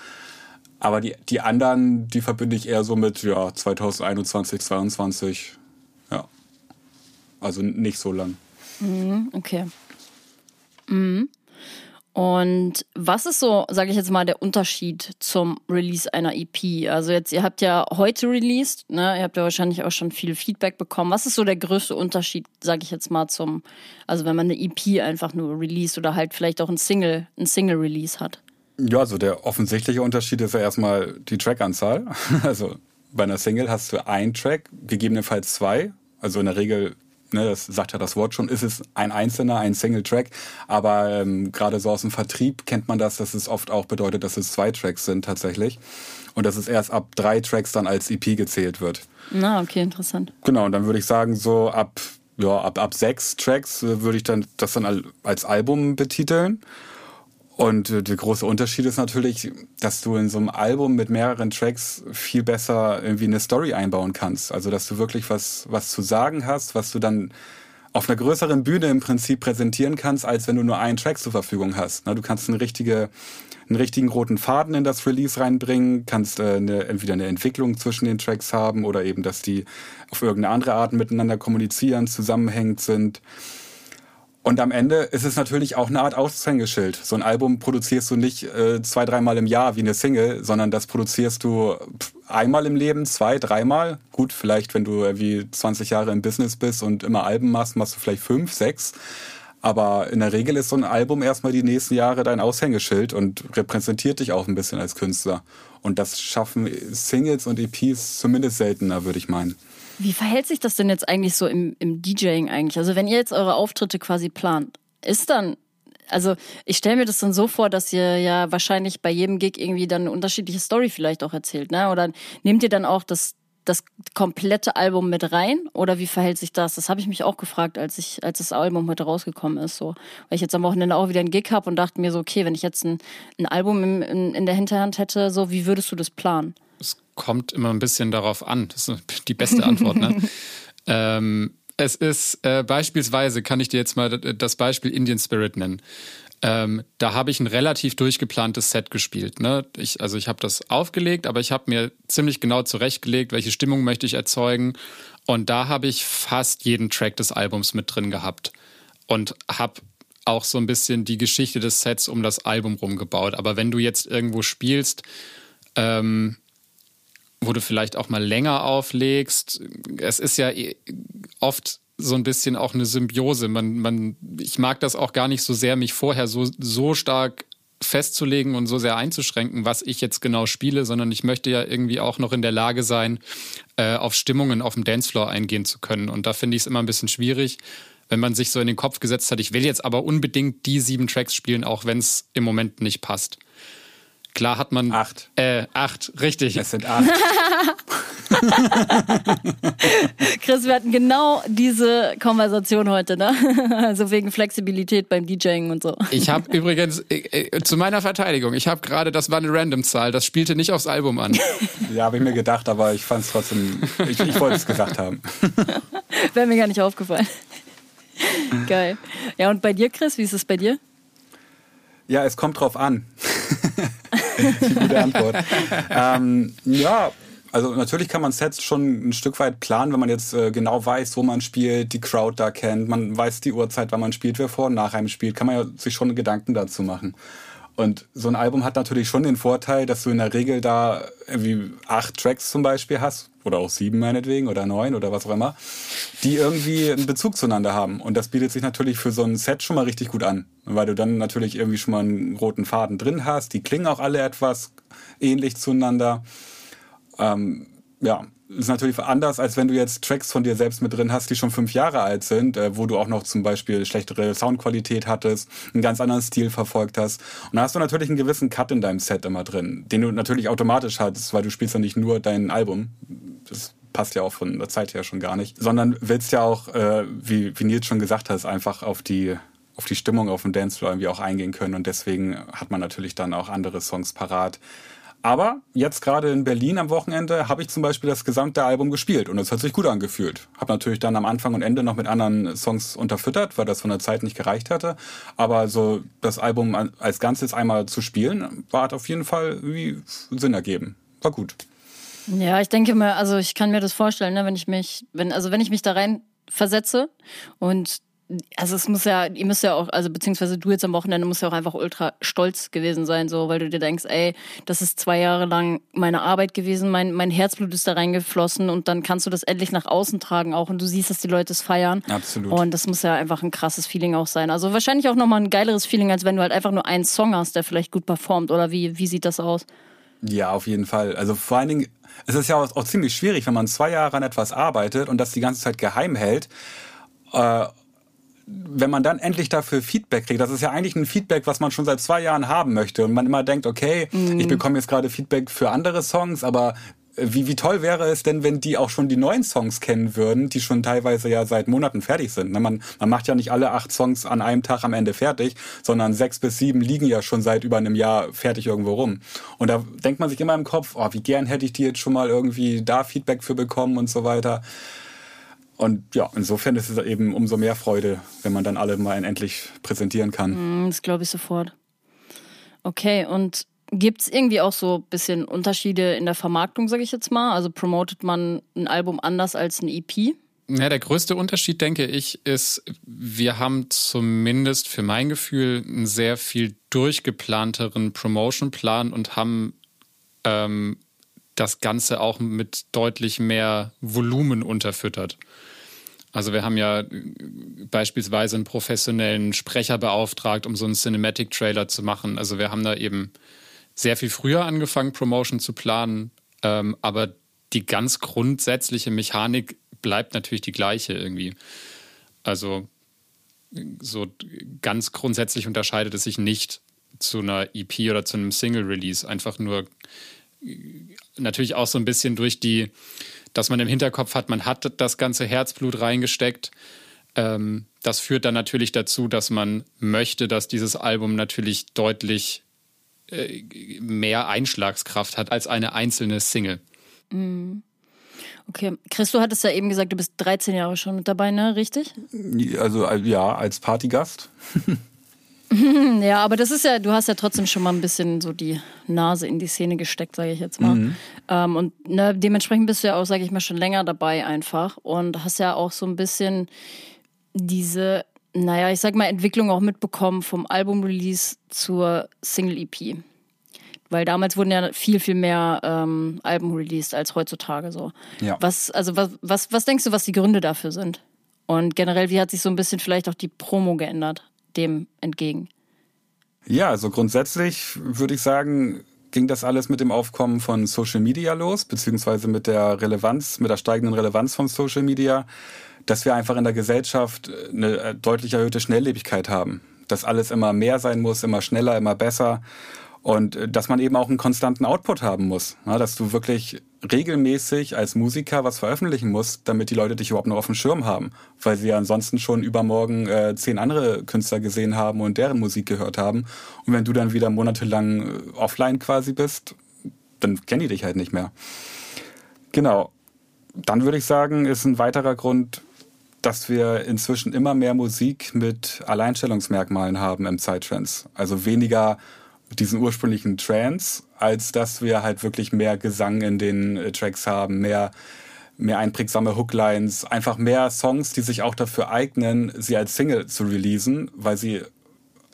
Aber die, die anderen, die verbinde ich eher so mit ja, 2021, 2022. Ja. Also nicht so lang. Mhm, okay. Mhm. Und was ist so, sage ich jetzt mal, der Unterschied zum Release einer EP? Also jetzt, ihr habt ja heute released, ne? Ihr habt ja wahrscheinlich auch schon viel Feedback bekommen. Was ist so der größte Unterschied, sage ich jetzt mal, zum, also wenn man eine EP einfach nur release oder halt vielleicht auch ein Single, ein Single-Release hat? Ja, also der offensichtliche Unterschied ist ja erstmal die Trackanzahl. Also bei einer Single hast du einen Track, gegebenenfalls zwei. Also in der Regel ne, das sagt ja das Wort schon, ist es ein einzelner, ein Single-Track. Aber ähm, gerade so aus dem Vertrieb kennt man das, dass es oft auch bedeutet, dass es zwei Tracks sind tatsächlich. Und dass es erst ab drei Tracks dann als EP gezählt wird. Na, okay, interessant. Genau, und dann würde ich sagen, so ab, ja, ab, ab sechs Tracks äh, würde ich dann das dann als Album betiteln. Und äh, der große Unterschied ist natürlich, dass du in so einem Album mit mehreren Tracks viel besser irgendwie eine Story einbauen kannst. Also dass du wirklich was, was zu sagen hast, was du dann auf einer größeren Bühne im Prinzip präsentieren kannst, als wenn du nur einen Track zur Verfügung hast. Du kannst eine richtige, einen richtigen roten Faden in das Release reinbringen, kannst äh, eine, entweder eine Entwicklung zwischen den Tracks haben oder eben, dass die auf irgendeine andere Art miteinander kommunizieren, zusammenhängend sind. Und am Ende ist es natürlich auch eine Art Aushängeschild. So ein Album produzierst du nicht äh, zwei, dreimal im Jahr wie eine Single, sondern das produzierst du einmal im Leben, zwei, dreimal. Gut, vielleicht wenn du wie 20 Jahre im Business bist und immer Alben machst, machst du vielleicht fünf, sechs. Aber in der Regel ist so ein Album erstmal die nächsten Jahre dein Aushängeschild und repräsentiert dich auch ein bisschen als Künstler. Und das schaffen Singles und EPs zumindest seltener, würde ich meinen. Wie verhält sich das denn jetzt eigentlich so im, im DJing eigentlich? Also wenn ihr jetzt eure Auftritte quasi plant, ist dann also ich stelle mir das dann so vor, dass ihr ja wahrscheinlich bei jedem Gig irgendwie dann eine unterschiedliche Story vielleicht auch erzählt, ne? Oder nehmt ihr dann auch das, das komplette Album mit rein? Oder wie verhält sich das? Das habe ich mich auch gefragt, als ich, als das Album heute rausgekommen ist. So. Weil ich jetzt am Wochenende auch wieder einen Gig habe und dachte mir so, okay, wenn ich jetzt ein, ein Album in, in, in der Hinterhand hätte, so wie würdest du das planen? Es kommt immer ein bisschen darauf an. Das ist die beste Antwort. Ne? ähm, es ist äh, beispielsweise, kann ich dir jetzt mal das Beispiel Indian Spirit nennen. Ähm, da habe ich ein relativ durchgeplantes Set gespielt. Ne? Ich, also ich habe das aufgelegt, aber ich habe mir ziemlich genau zurechtgelegt, welche Stimmung möchte ich erzeugen. Und da habe ich fast jeden Track des Albums mit drin gehabt. Und habe auch so ein bisschen die Geschichte des Sets um das Album rumgebaut. Aber wenn du jetzt irgendwo spielst, ähm, wo du vielleicht auch mal länger auflegst. Es ist ja eh oft so ein bisschen auch eine Symbiose. Man, man, ich mag das auch gar nicht so sehr, mich vorher so, so stark festzulegen und so sehr einzuschränken, was ich jetzt genau spiele, sondern ich möchte ja irgendwie auch noch in der Lage sein, äh, auf Stimmungen auf dem Dancefloor eingehen zu können. Und da finde ich es immer ein bisschen schwierig, wenn man sich so in den Kopf gesetzt hat, ich will jetzt aber unbedingt die sieben Tracks spielen, auch wenn es im Moment nicht passt. Klar hat man. Acht. Äh, acht, richtig. Es sind acht. Chris, wir hatten genau diese Konversation heute, ne? Also wegen Flexibilität beim DJing und so. Ich habe übrigens, äh, äh, zu meiner Verteidigung, ich habe gerade, das war eine Random-Zahl, das spielte nicht aufs Album an. Ja, habe ich mir gedacht, aber ich fand es trotzdem, ich, ich wollte es gesagt haben. Wäre mir gar nicht aufgefallen. Geil. Ja, und bei dir, Chris, wie ist es bei dir? Ja, es kommt drauf an. Die gute Antwort. ähm, ja, also natürlich kann man Sets schon ein Stück weit planen, wenn man jetzt äh, genau weiß, wo man spielt, die Crowd da kennt, man weiß die Uhrzeit, wann man spielt, wer vor und nach einem spielt, kann man ja sich schon Gedanken dazu machen. Und so ein Album hat natürlich schon den Vorteil, dass du in der Regel da irgendwie acht Tracks zum Beispiel hast, oder auch sieben meinetwegen, oder neun oder was auch immer, die irgendwie einen Bezug zueinander haben. Und das bietet sich natürlich für so ein Set schon mal richtig gut an, weil du dann natürlich irgendwie schon mal einen roten Faden drin hast. Die klingen auch alle etwas ähnlich zueinander. Ähm, ja, ist natürlich anders, als wenn du jetzt Tracks von dir selbst mit drin hast, die schon fünf Jahre alt sind, äh, wo du auch noch zum Beispiel schlechtere Soundqualität hattest, einen ganz anderen Stil verfolgt hast. Und da hast du natürlich einen gewissen Cut in deinem Set immer drin, den du natürlich automatisch hattest, weil du spielst ja nicht nur dein Album. Das passt ja auch von der Zeit her schon gar nicht, sondern willst ja auch, äh, wie, wie Nils schon gesagt hat, einfach auf die auf die Stimmung auf dem Dancefloor irgendwie auch eingehen können und deswegen hat man natürlich dann auch andere Songs parat, Aber jetzt gerade in Berlin am Wochenende habe ich zum Beispiel das gesamte Album gespielt und es hat sich gut angefühlt. Habe natürlich dann am Anfang und Ende noch mit anderen Songs unterfüttert, weil das von der Zeit nicht gereicht hatte. Aber so das Album als Ganzes einmal zu spielen, war auf jeden Fall wie Sinn ergeben. War gut. Ja, ich denke mal, also ich kann mir das vorstellen, ne, wenn ich mich, wenn, also wenn ich mich da rein versetze und also es muss ja, ihr müsst ja auch, also beziehungsweise du jetzt am Wochenende musst ja auch einfach ultra stolz gewesen sein, so, weil du dir denkst, ey, das ist zwei Jahre lang meine Arbeit gewesen, mein, mein Herzblut ist da reingeflossen und dann kannst du das endlich nach außen tragen auch und du siehst, dass die Leute es feiern. Absolut. Und das muss ja einfach ein krasses Feeling auch sein. Also wahrscheinlich auch nochmal ein geileres Feeling, als wenn du halt einfach nur einen Song hast, der vielleicht gut performt oder wie, wie sieht das aus? Ja, auf jeden Fall. Also vor allen Dingen, es ist ja auch, auch ziemlich schwierig, wenn man zwei Jahre an etwas arbeitet und das die ganze Zeit geheim hält. Äh, wenn man dann endlich dafür Feedback kriegt, das ist ja eigentlich ein Feedback, was man schon seit zwei Jahren haben möchte und man immer denkt, okay, mhm. ich bekomme jetzt gerade Feedback für andere Songs, aber äh, wie, wie toll wäre es denn, wenn die auch schon die neuen Songs kennen würden, die schon teilweise ja seit Monaten fertig sind. Ne, man, man macht ja nicht alle acht Songs an einem Tag am Ende fertig, sondern sechs bis sieben liegen ja schon seit über einem Jahr fertig irgendwo rum. Und da denkt man sich immer im Kopf, oh, wie gern hätte ich die jetzt schon mal irgendwie da Feedback für bekommen und so weiter. Und ja, insofern ist es eben umso mehr Freude, wenn man dann alle mal endlich präsentieren kann. Mm, das glaube ich sofort. Okay, und gibt es irgendwie auch so ein bisschen Unterschiede in der Vermarktung, sage ich jetzt mal? Also promotet man ein Album anders als ein EP? Ja, der größte Unterschied, denke ich, ist, wir haben zumindest für mein Gefühl einen sehr viel durchgeplanteren Promotion-Plan und haben ähm, das Ganze auch mit deutlich mehr Volumen unterfüttert. Also wir haben ja beispielsweise einen professionellen Sprecher beauftragt, um so einen Cinematic-Trailer zu machen. Also wir haben da eben sehr viel früher angefangen, Promotion zu planen, ähm, aber die ganz grundsätzliche Mechanik bleibt natürlich die gleiche irgendwie. Also so ganz grundsätzlich unterscheidet es sich nicht zu einer EP oder zu einem Single-Release. Einfach nur natürlich auch so ein bisschen durch die dass man im Hinterkopf hat, man hat das ganze Herzblut reingesteckt. Ähm, das führt dann natürlich dazu, dass man möchte, dass dieses Album natürlich deutlich äh, mehr Einschlagskraft hat als eine einzelne Single. Mhm. Okay, Chris, du hattest ja eben gesagt, du bist 13 Jahre schon mit dabei, ne? Richtig? Also ja, als Partygast. Ja, aber das ist ja, du hast ja trotzdem schon mal ein bisschen so die Nase in die Szene gesteckt, sage ich jetzt mal. Mhm. Ähm, und ne, dementsprechend bist du ja auch, sage ich mal, schon länger dabei einfach und hast ja auch so ein bisschen diese, naja, ich sag mal, Entwicklung auch mitbekommen vom Album-Release zur Single-EP. Weil damals wurden ja viel, viel mehr ähm, Alben released als heutzutage so. Ja. Was, also was, was, was denkst du, was die Gründe dafür sind? Und generell, wie hat sich so ein bisschen vielleicht auch die Promo geändert? Dem entgegen? Ja, also grundsätzlich würde ich sagen, ging das alles mit dem Aufkommen von Social Media los, beziehungsweise mit der Relevanz, mit der steigenden Relevanz von Social Media, dass wir einfach in der Gesellschaft eine deutlich erhöhte Schnelllebigkeit haben. Dass alles immer mehr sein muss, immer schneller, immer besser. Und äh, dass man eben auch einen konstanten Output haben muss. Dass du wirklich regelmäßig als Musiker was veröffentlichen musst, damit die Leute dich überhaupt noch auf dem Schirm haben. Weil sie ja ansonsten schon übermorgen äh, zehn andere Künstler gesehen haben und deren Musik gehört haben. Und wenn du dann wieder monatelang äh, offline quasi bist, dann kennen die dich halt nicht mehr. Genau. Dann würde ich sagen, ist ein weiterer Grund, dass wir inzwischen immer mehr Musik mit Alleinstellungsmerkmalen haben im Zeittrends. Also weniger diesen ursprünglichen Trance, als dass wir halt wirklich mehr Gesang in den äh, Tracks haben, mehr mehr einprägsame Hooklines, einfach mehr Songs, die sich auch dafür eignen, sie als Single zu releasen, weil sie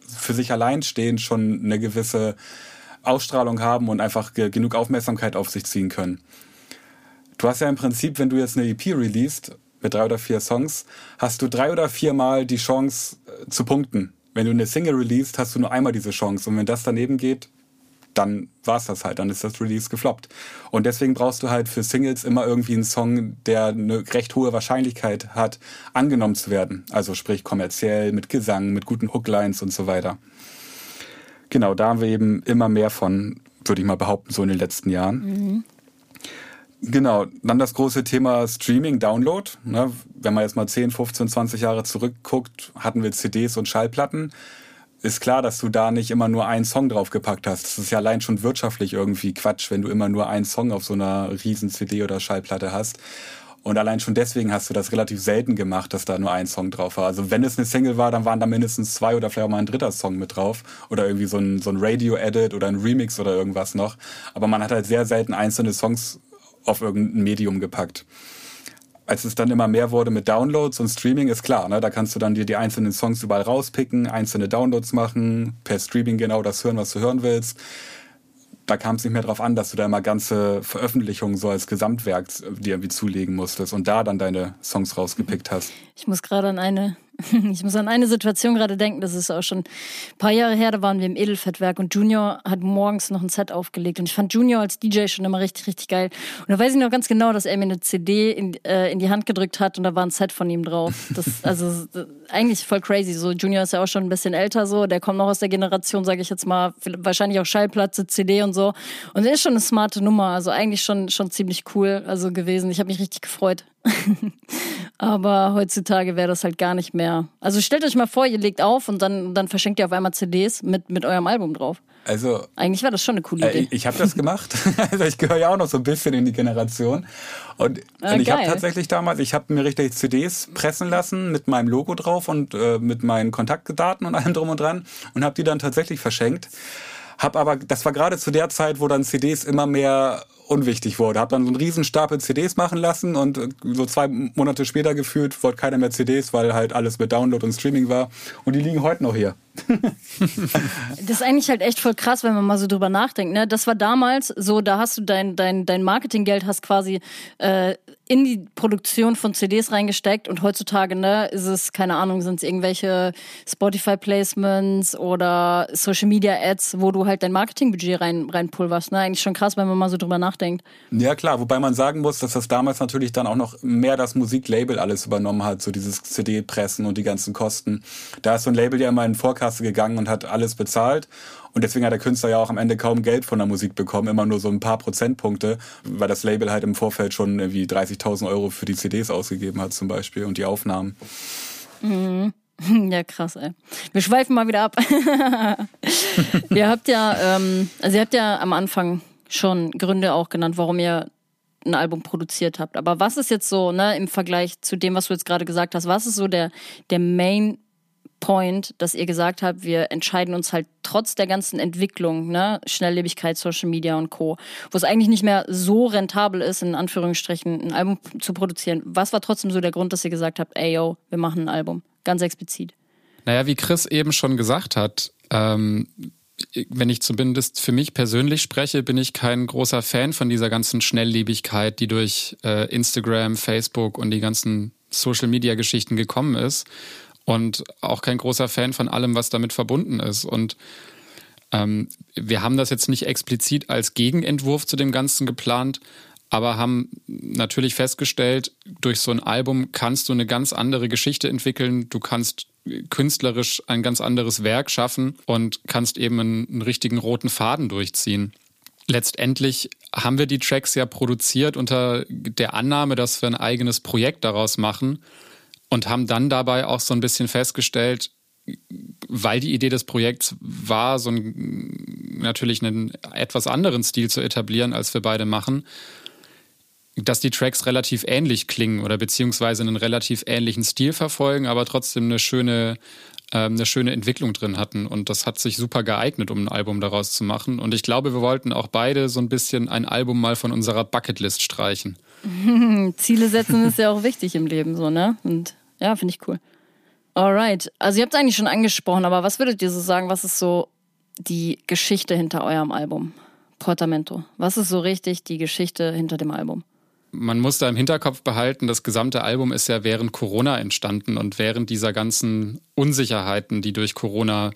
für sich allein stehen, schon eine gewisse Ausstrahlung haben und einfach genug Aufmerksamkeit auf sich ziehen können. Du hast ja im Prinzip, wenn du jetzt eine EP releast mit drei oder vier Songs, hast du drei oder viermal die Chance äh, zu punkten wenn du eine Single releast, hast du nur einmal diese Chance. Und wenn das daneben geht, dann war es das halt, dann ist das Release gefloppt. Und deswegen brauchst du halt für Singles immer irgendwie einen Song, der eine recht hohe Wahrscheinlichkeit hat, angenommen zu werden. Also sprich kommerziell, mit Gesang, mit guten Hooklines und so weiter. Genau, da haben wir eben immer mehr von, würde ich mal behaupten, so in den letzten Jahren. Mhm. Genau, dann das große Thema Streaming, Download. Ne? Wenn man jetzt mal 10, 15, 20 Jahre zurückguckt, hatten wir CDs und Schallplatten. ist klar, dass du da nicht immer nur einen Song draufgepackt hast. Das ist ja allein schon wirtschaftlich irgendwie Quatsch, wenn du immer nur einen Song auf so einer riesen CD oder Schallplatte hast. Und allein schon deswegen hast du das relativ selten gemacht, dass da nur ein Song drauf war. Also wenn es eine Single war, dann waren da mindestens zwei oder vielleicht auch mal ein dritter Song mit drauf. Oder irgendwie so ein, so ein Radio-Edit oder ein Remix oder irgendwas noch. Aber man hat halt sehr selten einzelne Songs auf irgendein Medium gepackt als es dann immer mehr wurde mit Downloads und Streaming, ist klar, ne? da kannst du dann dir die einzelnen Songs überall rauspicken, einzelne Downloads machen, per Streaming genau das hören, was du hören willst. Da kam es nicht mehr darauf an, dass du da immer ganze Veröffentlichungen so als Gesamtwerk dir irgendwie zulegen musstest und da dann deine Songs rausgepickt hast. Ich muss gerade an eine Ich muss an eine Situation gerade denken, das ist auch schon ein paar Jahre her, da waren wir im Edelfettwerk und Junior hat morgens noch ein Set aufgelegt und ich fand Junior als DJ schon immer richtig, richtig geil. Und da weiß ich noch ganz genau, dass er mir eine CD in, äh, in die Hand gedrückt hat und da war ein Set von ihm drauf. Das, also eigentlich voll crazy. So Junior ist ja auch schon ein bisschen älter so, der kommt noch aus der Generation, sage ich jetzt mal, wahrscheinlich auch Schallplatte, CD und so. Und er ist schon eine smarte Nummer, also eigentlich schon, schon ziemlich cool also gewesen. Ich habe mich richtig gefreut. Aber heutzutage wäre das halt gar nicht mehr. Also stellt euch mal vor, ihr legt auf und dann, dann verschenkt ihr auf einmal CDs mit, mit eurem Album drauf. Also eigentlich war das schon eine coole Idee. Äh, ich habe das gemacht. also ich gehöre ja auch noch so ein bisschen in die Generation. Und, ah, und ich habe tatsächlich damals, ich habe mir richtig CDs pressen lassen mit meinem Logo drauf und äh, mit meinen Kontaktdaten und allem drum und dran und habe die dann tatsächlich verschenkt. Hab aber, das war gerade zu der Zeit, wo dann CDs immer mehr unwichtig wurde. Hab dann so einen riesen Stapel CDs machen lassen und äh, so zwei Monate später gefühlt wollte keiner mehr CDs, weil halt alles mit Download und Streaming war. Und die liegen heute noch hier. das ist eigentlich halt echt voll krass, wenn man mal so drüber nachdenkt. Ne? Das war damals so, da hast du dein, dein, dein Marketinggeld hast quasi äh, in die Produktion von CDs reingesteckt und heutzutage ne, ist es, keine Ahnung, sind es irgendwelche Spotify-Placements oder Social-Media-Ads, wo du halt dein Marketingbudget rein, reinpulverst. Ne? Eigentlich schon krass, wenn man mal so drüber nachdenkt. Ja klar, wobei man sagen muss, dass das damals natürlich dann auch noch mehr das Musiklabel alles übernommen hat, so dieses CD-Pressen und die ganzen Kosten. Da ist so ein Label ja immer in Vorkasse gegangen und hat alles bezahlt. Und deswegen hat der Künstler ja auch am Ende kaum Geld von der Musik bekommen, immer nur so ein paar Prozentpunkte, weil das Label halt im Vorfeld schon irgendwie 30.000 Euro für die CDs ausgegeben hat zum Beispiel und die Aufnahmen. Mhm. Ja, krass, ey. Wir schweifen mal wieder ab. ihr habt ja, ähm, also ihr habt ja am Anfang schon Gründe auch genannt, warum ihr ein Album produziert habt. Aber was ist jetzt so, ne, im Vergleich zu dem, was du jetzt gerade gesagt hast, was ist so der, der Main Point, dass ihr gesagt habt, wir entscheiden uns halt trotz der ganzen Entwicklung, ne, Schnelllebigkeit, Social Media und Co., wo es eigentlich nicht mehr so rentabel ist, in Anführungsstrichen ein Album zu produzieren. Was war trotzdem so der Grund, dass ihr gesagt habt, ey yo, wir machen ein Album? Ganz explizit. Naja, wie Chris eben schon gesagt hat, ähm, wenn ich zumindest für mich persönlich spreche, bin ich kein großer Fan von dieser ganzen Schnelllebigkeit, die durch äh, Instagram, Facebook und die ganzen Social-Media-Geschichten gekommen ist. Und auch kein großer Fan von allem, was damit verbunden ist. Und ähm, wir haben das jetzt nicht explizit als Gegenentwurf zu dem Ganzen geplant, aber haben natürlich festgestellt, durch so ein Album kannst du eine ganz andere Geschichte entwickeln. Du kannst künstlerisch ein ganz anderes Werk schaffen und kannst eben einen, einen richtigen roten Faden durchziehen. Letztendlich haben wir die Tracks ja produziert unter der Annahme, dass wir ein eigenes Projekt daraus machen und haben dann dabei auch so ein bisschen festgestellt, weil die Idee des Projekts war, so einen, natürlich einen etwas anderen Stil zu etablieren, als wir beide machen, dass die Tracks relativ ähnlich klingen oder beziehungsweise einen relativ ähnlichen Stil verfolgen, aber trotzdem eine schöne, ähm, eine schöne Entwicklung drin hatten. Und das hat sich super geeignet, um ein Album daraus zu machen. Und ich glaube, wir wollten auch beide so ein bisschen ein Album mal von unserer Bucketlist streichen. Ziele setzen ist ja auch wichtig im Leben, so, ne? Und ja, finde ich cool. Alright. Also ihr habt es eigentlich schon angesprochen, aber was würdet ihr so sagen, was ist so die Geschichte hinter eurem Album? Portamento. Was ist so richtig die Geschichte hinter dem Album? man muss da im Hinterkopf behalten, das gesamte Album ist ja während Corona entstanden und während dieser ganzen Unsicherheiten, die durch Corona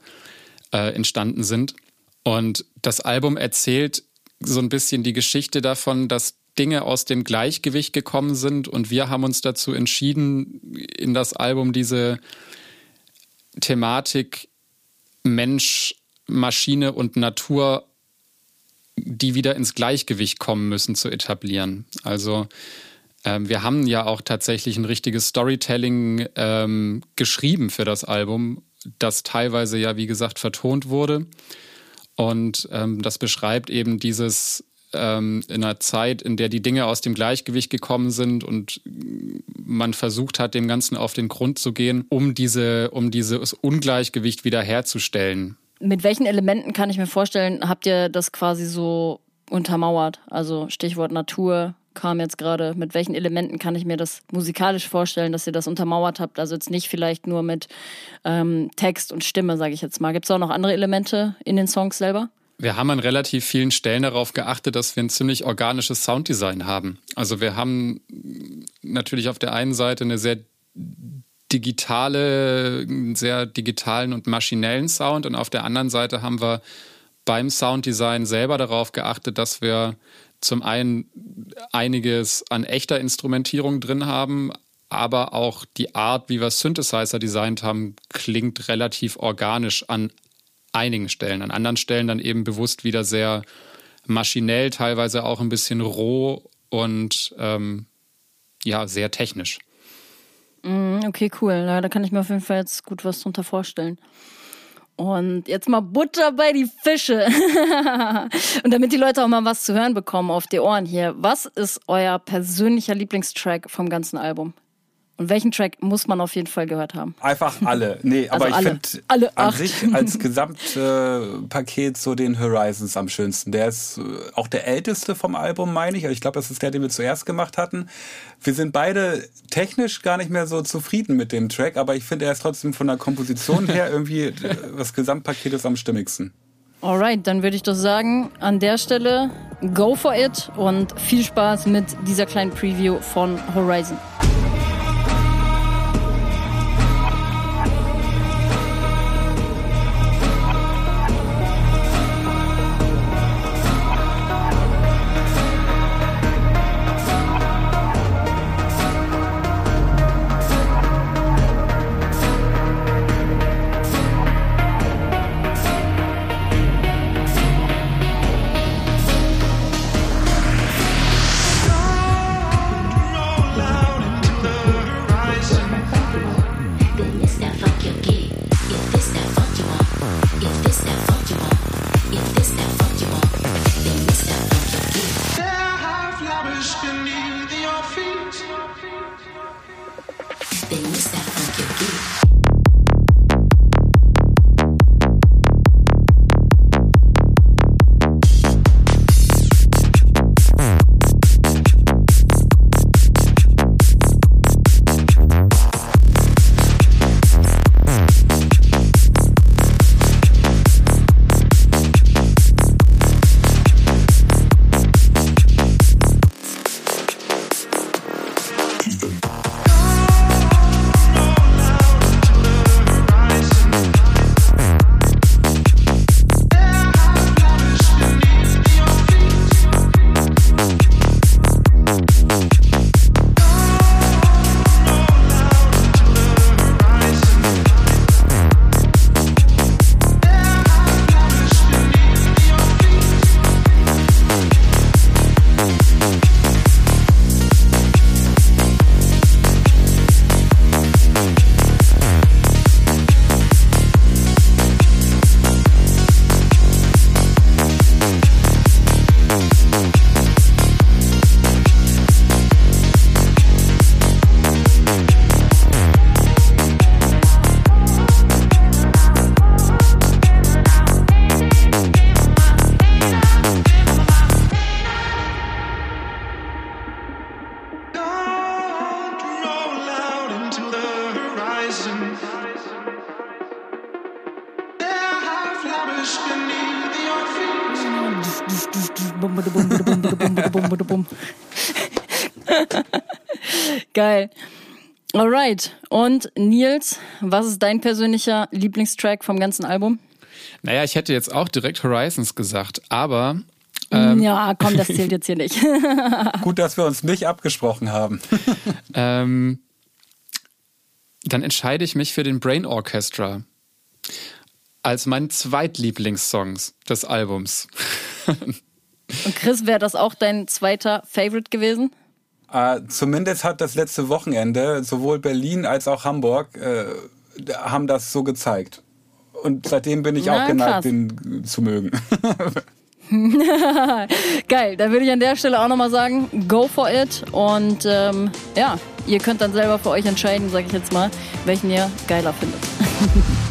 äh, entstanden sind. Und das Album erzählt so ein bisschen die Geschichte davon, dass Dinge aus dem Gleichgewicht gekommen sind und wir haben uns dazu entschieden, in das Album diese Thematik Mensch, Maschine und Natur die wieder ins Gleichgewicht kommen müssen, zu etablieren. Also ähm, wir haben ja auch tatsächlich ein richtiges Storytelling ähm, geschrieben für das Album, das teilweise ja, wie gesagt, vertont wurde. Und ähm, das beschreibt eben dieses ähm, in einer Zeit, in der die Dinge aus dem Gleichgewicht gekommen sind und man versucht hat, dem Ganzen auf den Grund zu gehen, um diese, um dieses Ungleichgewicht wiederherzustellen. Mit welchen Elementen kann ich mir vorstellen, habt ihr das quasi so untermauert? Also Stichwort Natur kam jetzt gerade. Mit welchen Elementen kann ich mir das musikalisch vorstellen, dass ihr das untermauert habt? Also jetzt nicht vielleicht nur mit ähm, Text und Stimme, sage ich jetzt mal. Gibt es auch noch andere Elemente in den Songs selber? Wir haben an relativ vielen Stellen darauf geachtet, dass wir ein ziemlich organisches Sounddesign haben. Also wir haben natürlich auf der einen Seite eine sehr digitale, einen sehr digitalen und maschinellen Sound und auf der anderen Seite haben wir beim Sounddesign selber darauf geachtet, dass wir zum einen einiges an echter Instrumentierung drin haben, aber auch die Art, wie wir Synthesizer designt haben, klingt relativ organisch an einigen Stellen. An anderen Stellen dann eben bewusst wieder sehr maschinell, teilweise auch ein bisschen roh und ähm, ja, sehr technisch. Mm, okay, cool. Ja, da kann ich mir auf jeden Fall jetzt gut was drunter vorstellen. Und jetzt mal Butter bei die Fische. und damit die Leute auch mal was zu hören bekommen auf die Ohren hier. Was ist euer persönlicher Lieblingstrack vom ganzen Album? Und welchen Track muss man auf jeden Fall gehört haben? Einfach alle. Nee, also aber ich finde an sich als Gesamtpaket so den Horizons am schönsten. Der ist äh, auch der älteste vom Album, meine ich. Ich glaube, das ist der, den wir zuerst gemacht hatten. Wir sind beide technisch gar nicht mehr so zufrieden mit dem Track, aber ich finde, er ist trotzdem von der Komposition her irgendwie äh, das Gesamtpaket ist am stimmigsten. Alright, dann würde ich doch sagen, an der Stelle go for it und viel Spaß mit dieser kleinen Preview von Horizon. Geil. Alright. Und Nils, was ist dein persönlicher Lieblingstrack vom ganzen Album? Naja, ich hätte jetzt auch direkt Horizons gesagt, aber. Ähm, ja, komm, das zählt jetzt hier nicht. Gut, dass wir uns nicht abgesprochen haben. ähm, dann entscheide ich mich für den Brain Orchestra als mein Zweitlieblingssong des Albums. Und Chris, wäre das auch dein zweiter Favorite gewesen? Äh, zumindest hat das letzte Wochenende sowohl Berlin als auch Hamburg äh, haben das so gezeigt. Und seitdem bin ich Na, auch geneigt, krass. den zu mögen. Geil, da würde ich an der Stelle auch nochmal sagen, go for it. Und ähm, ja, ihr könnt dann selber für euch entscheiden, sage ich jetzt mal, welchen ihr geiler findet.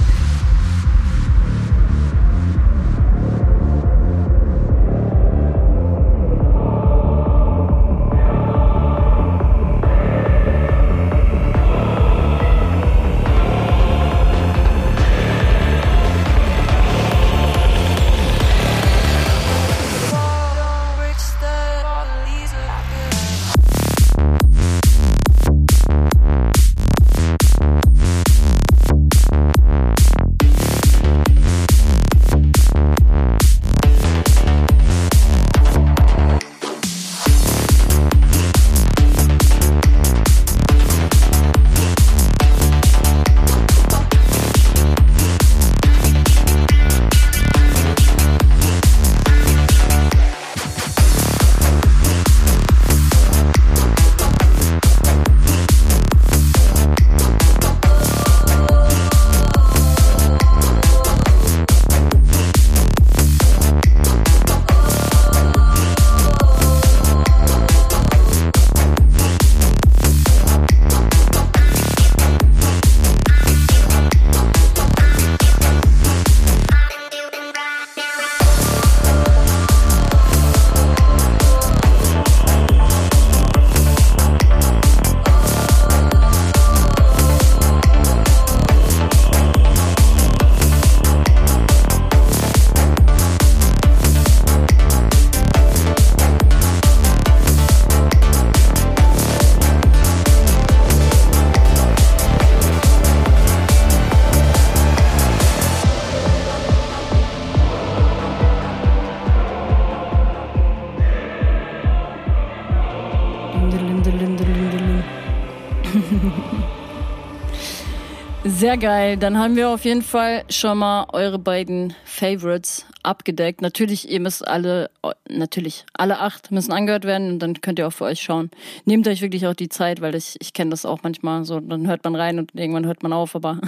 Sehr geil. Dann haben wir auf jeden Fall schon mal eure beiden Favorites abgedeckt. Natürlich, ihr müsst alle, natürlich, alle acht müssen angehört werden und dann könnt ihr auch für euch schauen. Nehmt euch wirklich auch die Zeit, weil ich, ich kenne das auch manchmal so, dann hört man rein und irgendwann hört man auf, aber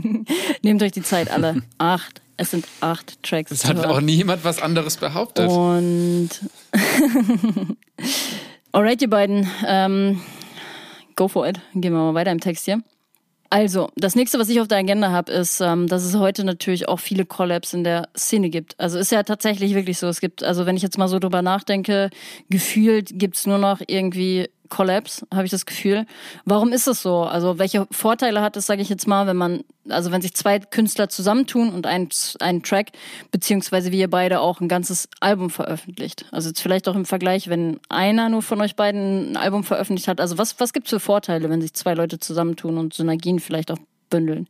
nehmt euch die Zeit, alle acht. Es sind acht Tracks. Es hat hören. auch niemand was anderes behauptet. Und alright, ihr beiden, ähm, go for it. Gehen wir mal weiter im Text hier. Also, das nächste, was ich auf der Agenda habe, ist, ähm, dass es heute natürlich auch viele Collabs in der Szene gibt. Also ist ja tatsächlich wirklich so. Es gibt, also wenn ich jetzt mal so drüber nachdenke, gefühlt gibt's nur noch irgendwie Collabs, habe ich das Gefühl. Warum ist es so? Also welche Vorteile hat es, sage ich jetzt mal, wenn man, also wenn sich zwei Künstler zusammentun und einen, einen Track, beziehungsweise wie ihr beide auch ein ganzes Album veröffentlicht? Also jetzt vielleicht auch im Vergleich, wenn einer nur von euch beiden ein Album veröffentlicht hat. Also was, was gibt's für Vorteile, wenn sich zwei Leute zusammentun und Synergien vielleicht auch bündeln?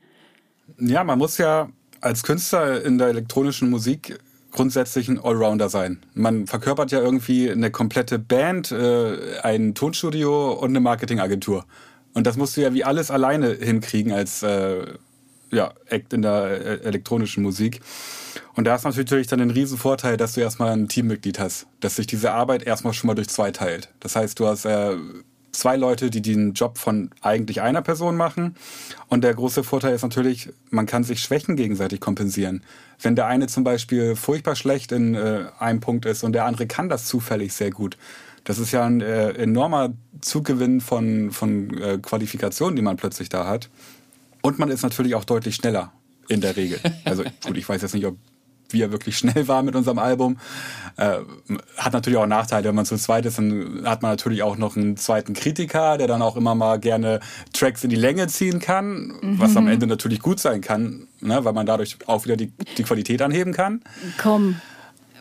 Ja, man muss ja als Künstler in der elektronischen Musik grundsätzlich ein Allrounder sein. Man verkörpert ja irgendwie eine komplette Band, äh, ein Tonstudio und eine Marketingagentur. Und das musst du ja wie alles alleine hinkriegen als äh, ja, Act in der äh, elektronischen Musik. Und da ist natürlich dann ein Riesenvorteil, dass du erstmal ein Teammitglied hast, dass sich diese Arbeit erstmal schon mal durch zwei teilt. Das heißt, du hast äh, zwei Leute, die den Job von eigentlich einer Person machen. Und der große Vorteil ist natürlich, man kann sich Schwächen gegenseitig kompensieren. Wenn der eine zum Beispiel furchtbar schlecht in äh, einem Punkt ist und der andere kann das zufällig sehr gut, das ist ja ein äh, enormer Zugewinn von, von äh, Qualifikationen, die man plötzlich da hat. Und man ist natürlich auch deutlich schneller in der Regel. Also gut, ich weiß jetzt nicht, ob wir wirklich schnell waren mit unserem Album. Äh, hat natürlich auch Nachteile, wenn man zu zweit ist, dann hat man natürlich auch noch einen zweiten Kritiker, der dann auch immer mal gerne Tracks in die Länge ziehen kann, was am Ende natürlich gut sein kann, ne, weil man dadurch auch wieder die, die Qualität anheben kann. Komm,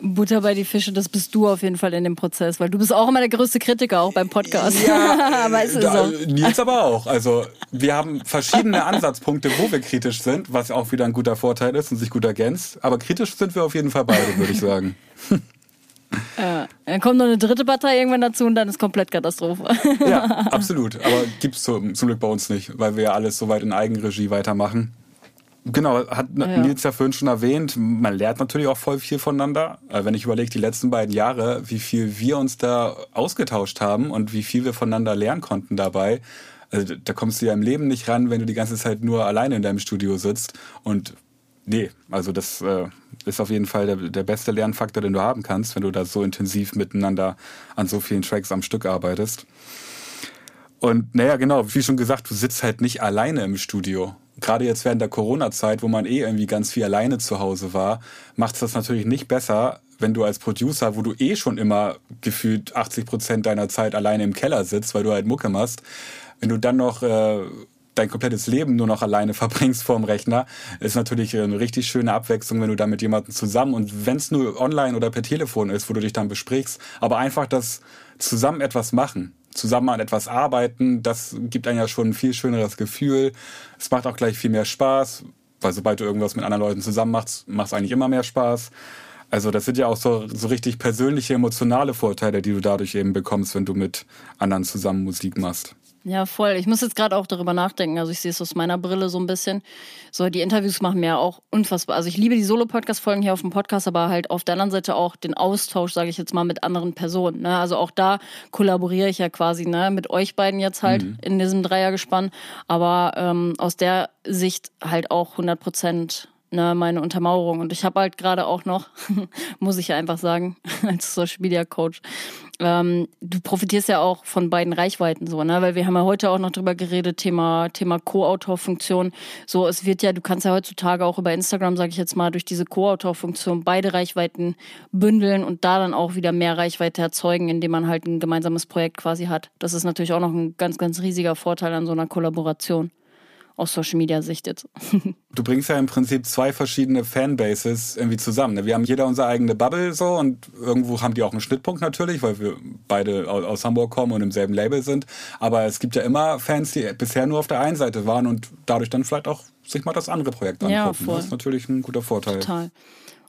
Butter bei die Fische, das bist du auf jeden Fall in dem Prozess, weil du bist auch immer der größte Kritiker, auch beim Podcast. Ja, aber es ist da, so. Nils aber auch. Also wir haben verschiedene Ansatzpunkte, wo wir kritisch sind, was auch wieder ein guter Vorteil ist und sich gut ergänzt. Aber kritisch sind wir auf jeden Fall beide, würde ich sagen. Ja. Dann kommt noch eine dritte Partei irgendwann dazu und dann ist komplett Katastrophe. Ja, absolut. Aber gibt's zum, zum Glück bei uns nicht, weil wir ja alles soweit in Eigenregie weitermachen. Genau, hat Ja. Nils ja vorhin schon erwähnt, man lernt natürlich auch voll viel voneinander. Äh, Wenn ich überlege, die letzten beiden Jahre, wie viel wir uns da ausgetauscht haben und wie viel wir voneinander lernen konnten dabei, Also da kommst du ja im Leben nicht ran, wenn du die ganze Zeit nur alleine in deinem Studio sitzt. Und nee, also das äh, ist auf jeden Fall der, der beste Lernfaktor, den du haben kannst, wenn du da so intensiv miteinander an so vielen Tracks am Stück arbeitest. Und naja, genau, wie schon gesagt, du sitzt halt nicht alleine im Studio. Gerade jetzt während der Corona-Zeit, wo man eh irgendwie ganz viel alleine zu Hause war, macht es das natürlich nicht besser, wenn du als Producer, wo du eh schon immer gefühlt 80 Prozent deiner Zeit alleine im Keller sitzt, weil du halt Mucke machst, wenn du dann noch äh, dein komplettes Leben nur noch alleine verbringst vorm Rechner, ist natürlich eine richtig schöne Abwechslung, wenn du da mit jemandem zusammen und wenn es nur online oder per Telefon ist, wo du dich dann besprichst, aber einfach das zusammen etwas machen zusammen an etwas arbeiten, das gibt einem ja schon ein viel schöneres Gefühl. Es macht auch gleich viel mehr Spaß, weil sobald du irgendwas mit anderen Leuten zusammen machst, macht es eigentlich immer mehr Spaß. Also das sind ja auch so, so richtig persönliche, emotionale Vorteile, die du dadurch eben bekommst, wenn du mit anderen zusammen Musik machst. Ja, voll. Ich muss jetzt gerade auch darüber nachdenken. Also ich sehe es aus meiner Brille so ein bisschen. So, die Interviews machen mir auch unfassbar. Also ich liebe die Solo-Podcast-Folgen hier auf dem Podcast, aber halt auf der anderen Seite auch den Austausch, sage ich jetzt mal, mit anderen Personen. Ne? Also auch da kollaboriere ich ja quasi ne? mit euch beiden jetzt halt mhm. in diesem Dreiergespann. Aber ähm, aus der Sicht halt auch 100 Prozent ne, meine Untermauerung. Und ich habe halt gerade auch noch, muss ich ja einfach sagen, als Social Media Coach, ähm, du profitierst ja auch von beiden Reichweiten so, ne? Weil wir haben ja heute auch noch drüber geredet, Thema, Thema Co-Autor-Funktion. So, es wird ja, du kannst ja heutzutage auch über Instagram, sage ich jetzt mal, durch diese Co-Autor-Funktion beide Reichweiten bündeln und da dann auch wieder mehr Reichweite erzeugen, indem man halt ein gemeinsames Projekt quasi hat. Das ist natürlich auch noch ein ganz, ganz riesiger Vorteil an so einer Kollaboration aus Social Media Sicht jetzt. du bringst ja im Prinzip zwei verschiedene Fanbases irgendwie zusammen. Ne? Wir haben jeder unsere eigene Bubble so und irgendwo haben die auch einen Schnittpunkt natürlich, weil wir beide aus Hamburg kommen und im selben Label sind. Aber es gibt ja immer Fans, die bisher nur auf der einen Seite waren und dadurch dann vielleicht auch sich mal das andere Projekt angucken. Ja, voll. Das ist natürlich ein guter Vorteil. Total.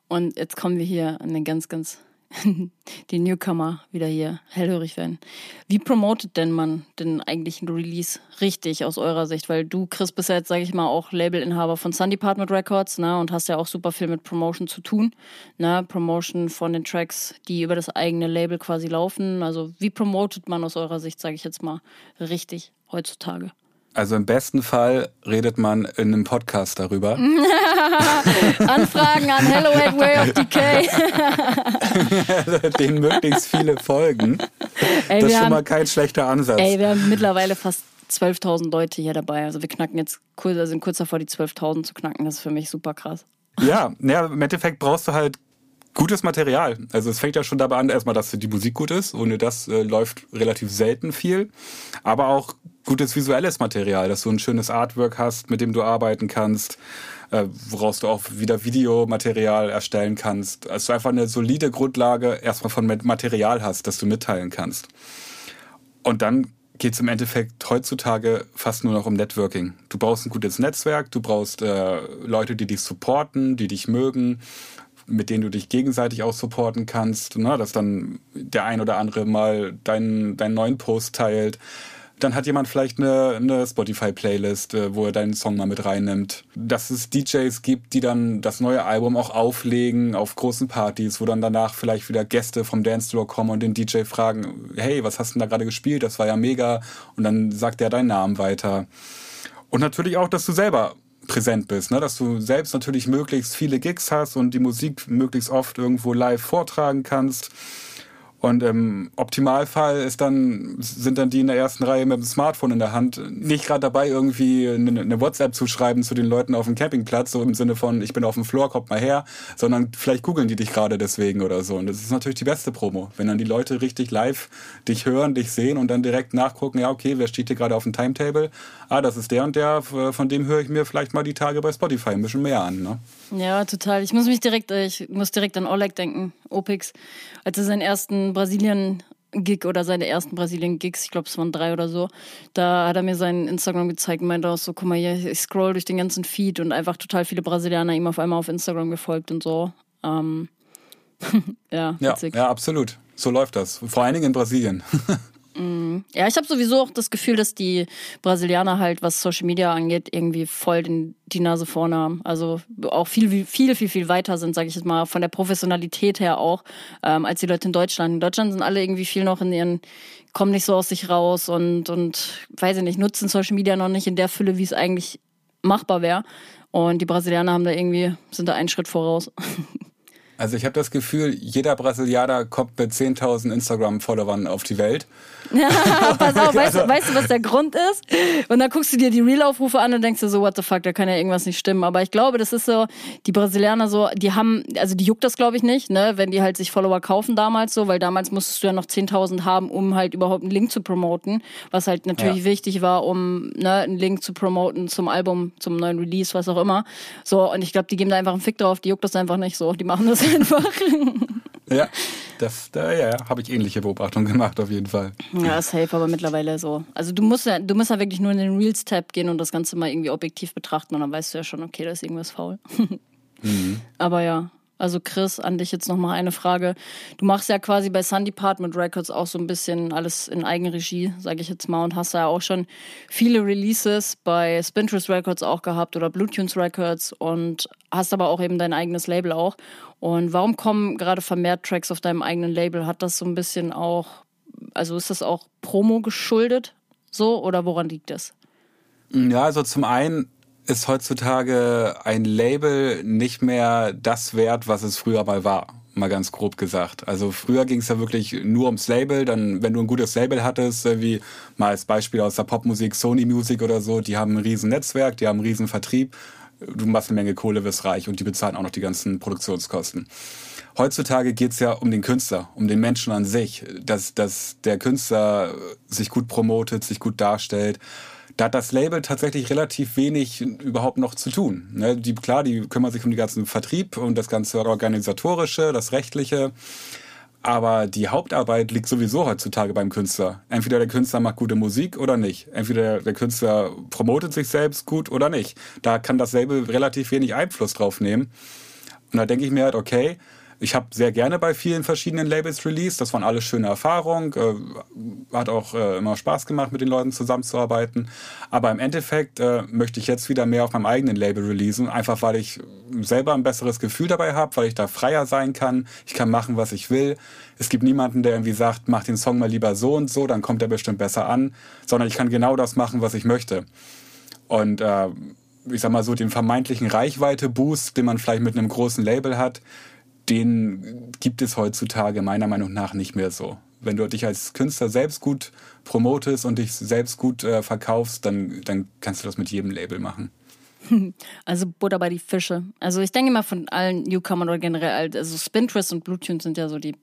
Und jetzt kommen wir hier an den ganz, ganz die Newcomer wieder hier hellhörig werden. Wie promotet denn man den eigentlichen Release richtig aus eurer Sicht? Weil du, Chris, bist ja jetzt, sage ich mal, auch Labelinhaber von Sun Department Records ne, und hast ja auch super viel mit Promotion zu tun. Ne? Promotion von den Tracks, die über das eigene Label quasi laufen. Also wie promotet man aus eurer Sicht, sage ich jetzt mal, richtig heutzutage? Also im besten Fall redet man in einem Podcast darüber. Anfragen an Hello at Way of Decay. Den möglichst viele Folgen. Ey, das ist schon haben, mal kein schlechter Ansatz. Ey, wir haben mittlerweile fast 12.000 Leute hier dabei. Also wir knacken jetzt, kurz, sind kurz davor, die 12.000 zu knacken. Das ist für mich super krass. Ja, ja, im Endeffekt brauchst du halt gutes Material. Also es fängt ja schon dabei an, erstmal, dass die Musik gut ist. Ohne das äh, läuft relativ selten viel. Aber auch gutes visuelles Material, dass du ein schönes Artwork hast, mit dem du arbeiten kannst, äh, woraus du auch wieder Videomaterial erstellen kannst. Also einfach eine solide Grundlage erstmal von Material hast, das du mitteilen kannst. Und dann geht es im Endeffekt heutzutage fast nur noch um Networking. Du brauchst ein gutes Netzwerk, du brauchst äh, Leute, die dich supporten, die dich mögen, mit denen du dich gegenseitig auch supporten kannst, ne? dass dann der ein oder andere mal deinen, deinen neuen Post teilt dann hat jemand vielleicht eine, eine Spotify-Playlist, äh, wo er deinen Song mal mit reinnimmt. Dass es DJs gibt, die dann das neue Album auch auflegen auf großen Partys, wo dann danach vielleicht wieder Gäste vom Dance Floor kommen und den DJ fragen, hey, was hast du denn da gerade gespielt? Das war ja mega. Und dann sagt er deinen Namen weiter. Und natürlich auch, dass du selber präsent bist, ne? dass du selbst natürlich möglichst viele Gigs hast und die Musik möglichst oft irgendwo live vortragen kannst und im Optimalfall ist dann, sind dann die in der ersten Reihe mit dem Smartphone in der Hand nicht gerade dabei, irgendwie eine, eine, WhatsApp zu schreiben zu den Leuten auf dem Campingplatz, so im Sinne von, ich bin auf dem Floor, kommt mal her, sondern vielleicht googeln die dich gerade deswegen oder so. Und das ist natürlich die beste Promo, wenn dann die Leute richtig live dich hören, dich sehen und dann direkt nachgucken, ja, okay, wer steht hier gerade auf dem Timetable? Ah, das ist der und der, von dem höre ich mir vielleicht mal die Tage bei Spotify ein bisschen mehr an. Ne? Ja, total. Ich muss mich direkt, ich muss direkt an Oleg denken, Opix, als er seinen ersten Brasilien-Gig oder seine ersten Brasilien-Gigs, ich glaube, es waren drei oder so, da hat er mir seinen Instagram gezeigt und meinte auch so, guck mal hier, ich scroll durch den ganzen Feed und einfach total viele Brasilianer ihm auf einmal auf Instagram gefolgt und so. Ähm, ja, ja, ja, absolut. So läuft das. Vor allen Dingen in Brasilien. Mhm. Ja, ich habe sowieso auch das Gefühl, dass die Brasilianer halt, was Social Media angeht, irgendwie voll den, die Nase vorne haben. Also auch viel, viel, viel, viel weiter sind, sage ich jetzt mal, von der Professionalität her auch, ähm, als die Leute in Deutschland. In Deutschland sind alle irgendwie viel noch in ihren, kommen nicht so aus sich raus und, und weiß ich nicht, nutzen Social Media noch nicht in der Fülle, wie es eigentlich machbar wäre. Und die Brasilianer haben da irgendwie, sind da einen Schritt voraus. Also ich habe das Gefühl, jeder Brasilianer kommt mit 10.000 Instagram-Followern auf die Welt. Pass auf, weißt, du, weißt du, was der Grund ist? Und dann guckst du dir die Real-Aufrufe an und denkst dir so, what the fuck, da kann ja irgendwas nicht stimmen. Aber ich glaube, das ist so, die Brasilianer so, die haben, also die juckt das glaube ich nicht, ne, wenn die halt sich Follower kaufen damals so, weil damals musstest du ja noch 10.000 haben, um halt überhaupt einen Link zu promoten, was halt natürlich ja. wichtig war, um ne, einen Link zu promoten zum Album, zum neuen Release, was auch immer. So, und ich glaube, die geben da einfach einen Fick drauf, die juckt das einfach nicht so, die machen das einfach. Ja, das, da, ja, habe ich ähnliche Beobachtungen gemacht, auf jeden Fall. Ja, safe, aber mittlerweile so. Also du musst ja, du musst ja wirklich nur in den Reels-Tab gehen und das Ganze mal irgendwie objektiv betrachten und dann weißt du ja schon, okay, da ist irgendwas faul. mhm. Aber ja, also Chris, an dich jetzt nochmal eine Frage. Du machst ja quasi bei Sun Department Records auch so ein bisschen alles in Eigenregie, sage ich jetzt mal, und hast ja auch schon viele Releases bei Spinterest Records auch gehabt oder Bluetunes Records und hast aber auch eben dein eigenes Label auch. Und warum kommen gerade vermehrt Tracks auf deinem eigenen Label? Hat das so ein bisschen auch, also ist das auch Promo geschuldet so oder woran liegt das? Ja, also zum einen ist heutzutage ein Label nicht mehr das wert, was es früher mal war. Mal ganz grob gesagt. Also früher ging es ja wirklich nur ums Label. Dann, wenn du ein gutes Label hattest, wie mal als Beispiel aus der Popmusik, Sony Music oder so, die haben ein riesen Netzwerk, die haben einen riesen Vertrieb. Du machst eine Menge Kohle, wirst reich und die bezahlen auch noch die ganzen Produktionskosten. Heutzutage geht's ja um den Künstler, um den Menschen an sich, dass, dass der Künstler sich gut promotet, sich gut darstellt da hat das Label tatsächlich relativ wenig überhaupt noch zu tun. Ne? Die, klar, die kümmern sich um den ganzen Vertrieb und das ganze Organisatorische, das Rechtliche. Aber die Hauptarbeit liegt sowieso heutzutage beim Künstler. Entweder der Künstler macht gute Musik oder nicht. Entweder der Künstler promotet sich selbst gut oder nicht. Da kann das Label relativ wenig Einfluss drauf nehmen. Und da denke ich mir halt, okay, ich habe sehr gerne bei vielen verschiedenen Labels released. Das waren alles schöne Erfahrungen. Äh, hat auch äh, immer Spaß gemacht, mit den Leuten zusammenzuarbeiten. Aber im Endeffekt äh, möchte ich jetzt wieder mehr auf meinem eigenen Label releasen. Einfach weil ich selber ein besseres Gefühl dabei habe, weil ich da freier sein kann. Ich kann machen, was ich will. Es gibt niemanden, der irgendwie sagt, mach den Song mal lieber so und so, dann kommt er bestimmt besser an. Sondern ich kann genau das machen, was ich möchte. Und äh, ich sag mal so, den vermeintlichen Reichweite-Boost, den man vielleicht mit einem großen Label hat, den gibt es heutzutage meiner Meinung nach nicht mehr so. Wenn du dich als Künstler selbst gut promotest und dich selbst gut äh, verkaufst, dann, dann kannst du das mit jedem Label machen. Also Butter bei die Fische. Also ich denke mal von allen Newcomern oder generell, also Spintress und Bluetooth sind ja so die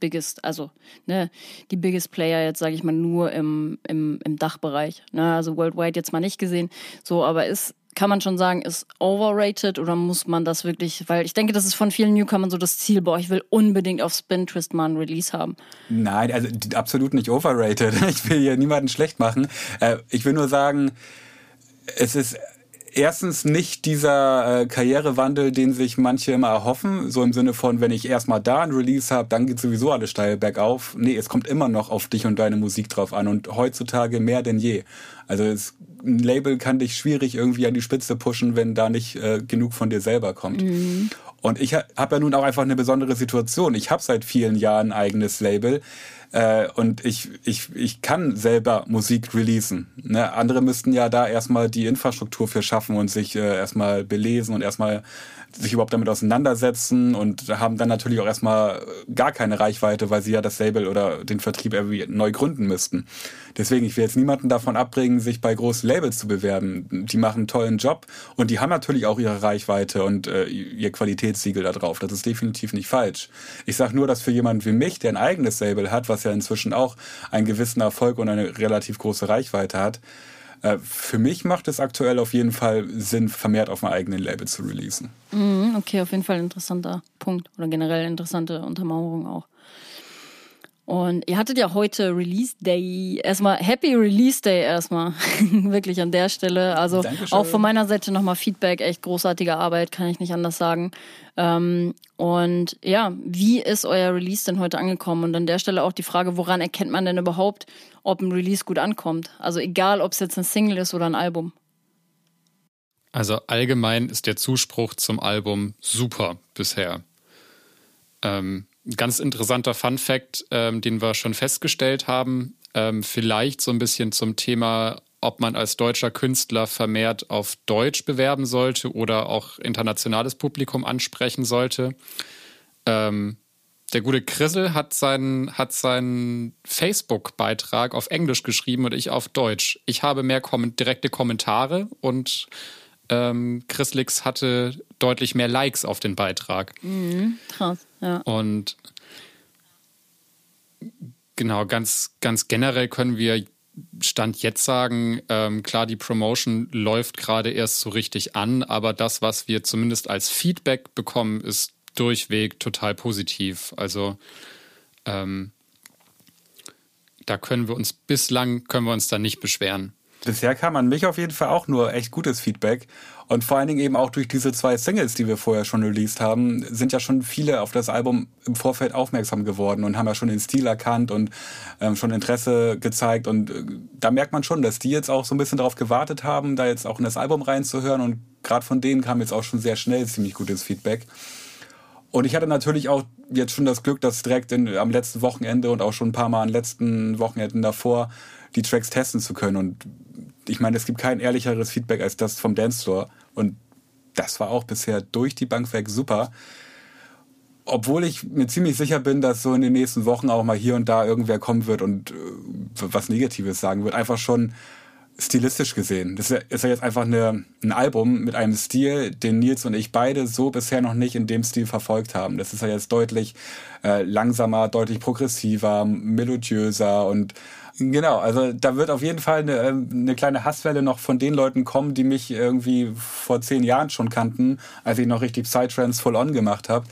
biggest, also ne, die biggest Player jetzt sage ich mal nur im, im, im Dachbereich. Ne? Also worldwide jetzt mal nicht gesehen. So, aber ist kann man schon sagen, ist overrated oder muss man das wirklich, weil ich denke, das ist von vielen Newcomern so das Ziel, boah, ich will unbedingt auf Spin Twist mal ein Release haben. Nein, also absolut nicht overrated. Ich will hier niemanden schlecht machen. Äh, ich will nur sagen, es ist erstens nicht dieser äh, Karrierewandel, den sich manche immer erhoffen, so im Sinne von, wenn ich erstmal da ein Release habe, dann geht sowieso alles steil bergauf. Nee, es kommt immer noch auf dich und deine Musik drauf an und heutzutage mehr denn je. Also es, ein Label kann dich schwierig irgendwie an die Spitze pushen, wenn da nicht äh, genug von dir selber kommt. Mhm. Und ich habe ja nun auch einfach eine besondere Situation. Ich habe seit vielen Jahren ein eigenes Label. Äh, und ich, ich, ich kann selber Musik releasen. Ne? Andere müssten ja da erstmal die Infrastruktur für schaffen und sich äh, erstmal belesen und erstmal sich überhaupt damit auseinandersetzen und haben dann natürlich auch erstmal gar keine Reichweite, weil sie ja das Label oder den Vertrieb irgendwie neu gründen müssten. Deswegen, ich will jetzt niemanden davon abbringen, sich bei großen Labels zu bewerben. Die machen einen tollen Job und die haben natürlich auch ihre Reichweite und äh, ihr Qualitätssiegel da drauf. Das ist definitiv nicht falsch. Ich sage nur, dass für jemanden wie mich, der ein eigenes Label hat, was ja inzwischen auch einen gewissen Erfolg und eine relativ große Reichweite hat, äh, für mich macht es aktuell auf jeden Fall Sinn, vermehrt auf meinem eigenen Label zu releasen. Mhm, okay, auf jeden Fall interessanter Punkt oder generell interessante Untermauerung auch. Und ihr hattet ja heute Release Day. Erstmal Happy Release Day erstmal. Wirklich an der Stelle. Also Dankeschön. auch von meiner Seite nochmal Feedback. Echt großartige Arbeit, kann ich nicht anders sagen. Ähm, und ja, wie ist euer Release denn heute angekommen? Und an der Stelle auch die Frage, woran erkennt man denn überhaupt, ob ein Release gut ankommt? Also egal, ob es jetzt ein Single ist oder ein Album. Also allgemein ist der Zuspruch zum Album super bisher. Ähm, ganz interessanter Fun Fact, ähm, den wir schon festgestellt haben, ähm, vielleicht so ein bisschen zum Thema, ob man als deutscher Künstler vermehrt auf Deutsch bewerben sollte oder auch internationales Publikum ansprechen sollte. Ähm, der gute Chrisel hat seinen, hat seinen Facebook-Beitrag auf Englisch geschrieben und ich auf Deutsch. Ich habe mehr kom direkte Kommentare und ähm, Chrislix hatte deutlich mehr Likes auf den Beitrag. Mhm, krass, ja. Und genau, ganz, ganz generell können wir Stand jetzt sagen, ähm, klar, die Promotion läuft gerade erst so richtig an, aber das, was wir zumindest als Feedback bekommen, ist durchweg total positiv. Also ähm, da können wir uns bislang können wir uns da nicht beschweren. Bisher kam an mich auf jeden Fall auch nur echt gutes Feedback. Und vor allen Dingen eben auch durch diese zwei Singles, die wir vorher schon released haben, sind ja schon viele auf das Album im Vorfeld aufmerksam geworden und haben ja schon den Stil erkannt und ähm, schon Interesse gezeigt. Und äh, da merkt man schon, dass die jetzt auch so ein bisschen darauf gewartet haben, da jetzt auch in das Album reinzuhören. Und gerade von denen kam jetzt auch schon sehr schnell ziemlich gutes Feedback. Und ich hatte natürlich auch jetzt schon das Glück, dass direkt in, am letzten Wochenende und auch schon ein paar Mal an letzten Wochenenden davor die Tracks testen zu können. Und ich meine, es gibt kein ehrlicheres Feedback als das vom Dance Floor. Und das war auch bisher durch die Bank weg super. Obwohl ich mir ziemlich sicher bin, dass so in den nächsten Wochen auch mal hier und da irgendwer kommen wird und äh, was Negatives sagen wird. Einfach schon stilistisch gesehen. Das ist ja jetzt einfach eine, ein Album mit einem Stil, den Nils und ich beide so bisher noch nicht in dem Stil verfolgt haben. Das ist ja jetzt deutlich äh, langsamer, deutlich progressiver, melodiöser und Genau, also da wird auf jeden Fall eine, ähm, eine kleine Hasswelle noch von den Leuten kommen, die mich irgendwie vor zehn Jahren schon kannten, als ich noch richtig Psytrance full on gemacht habe.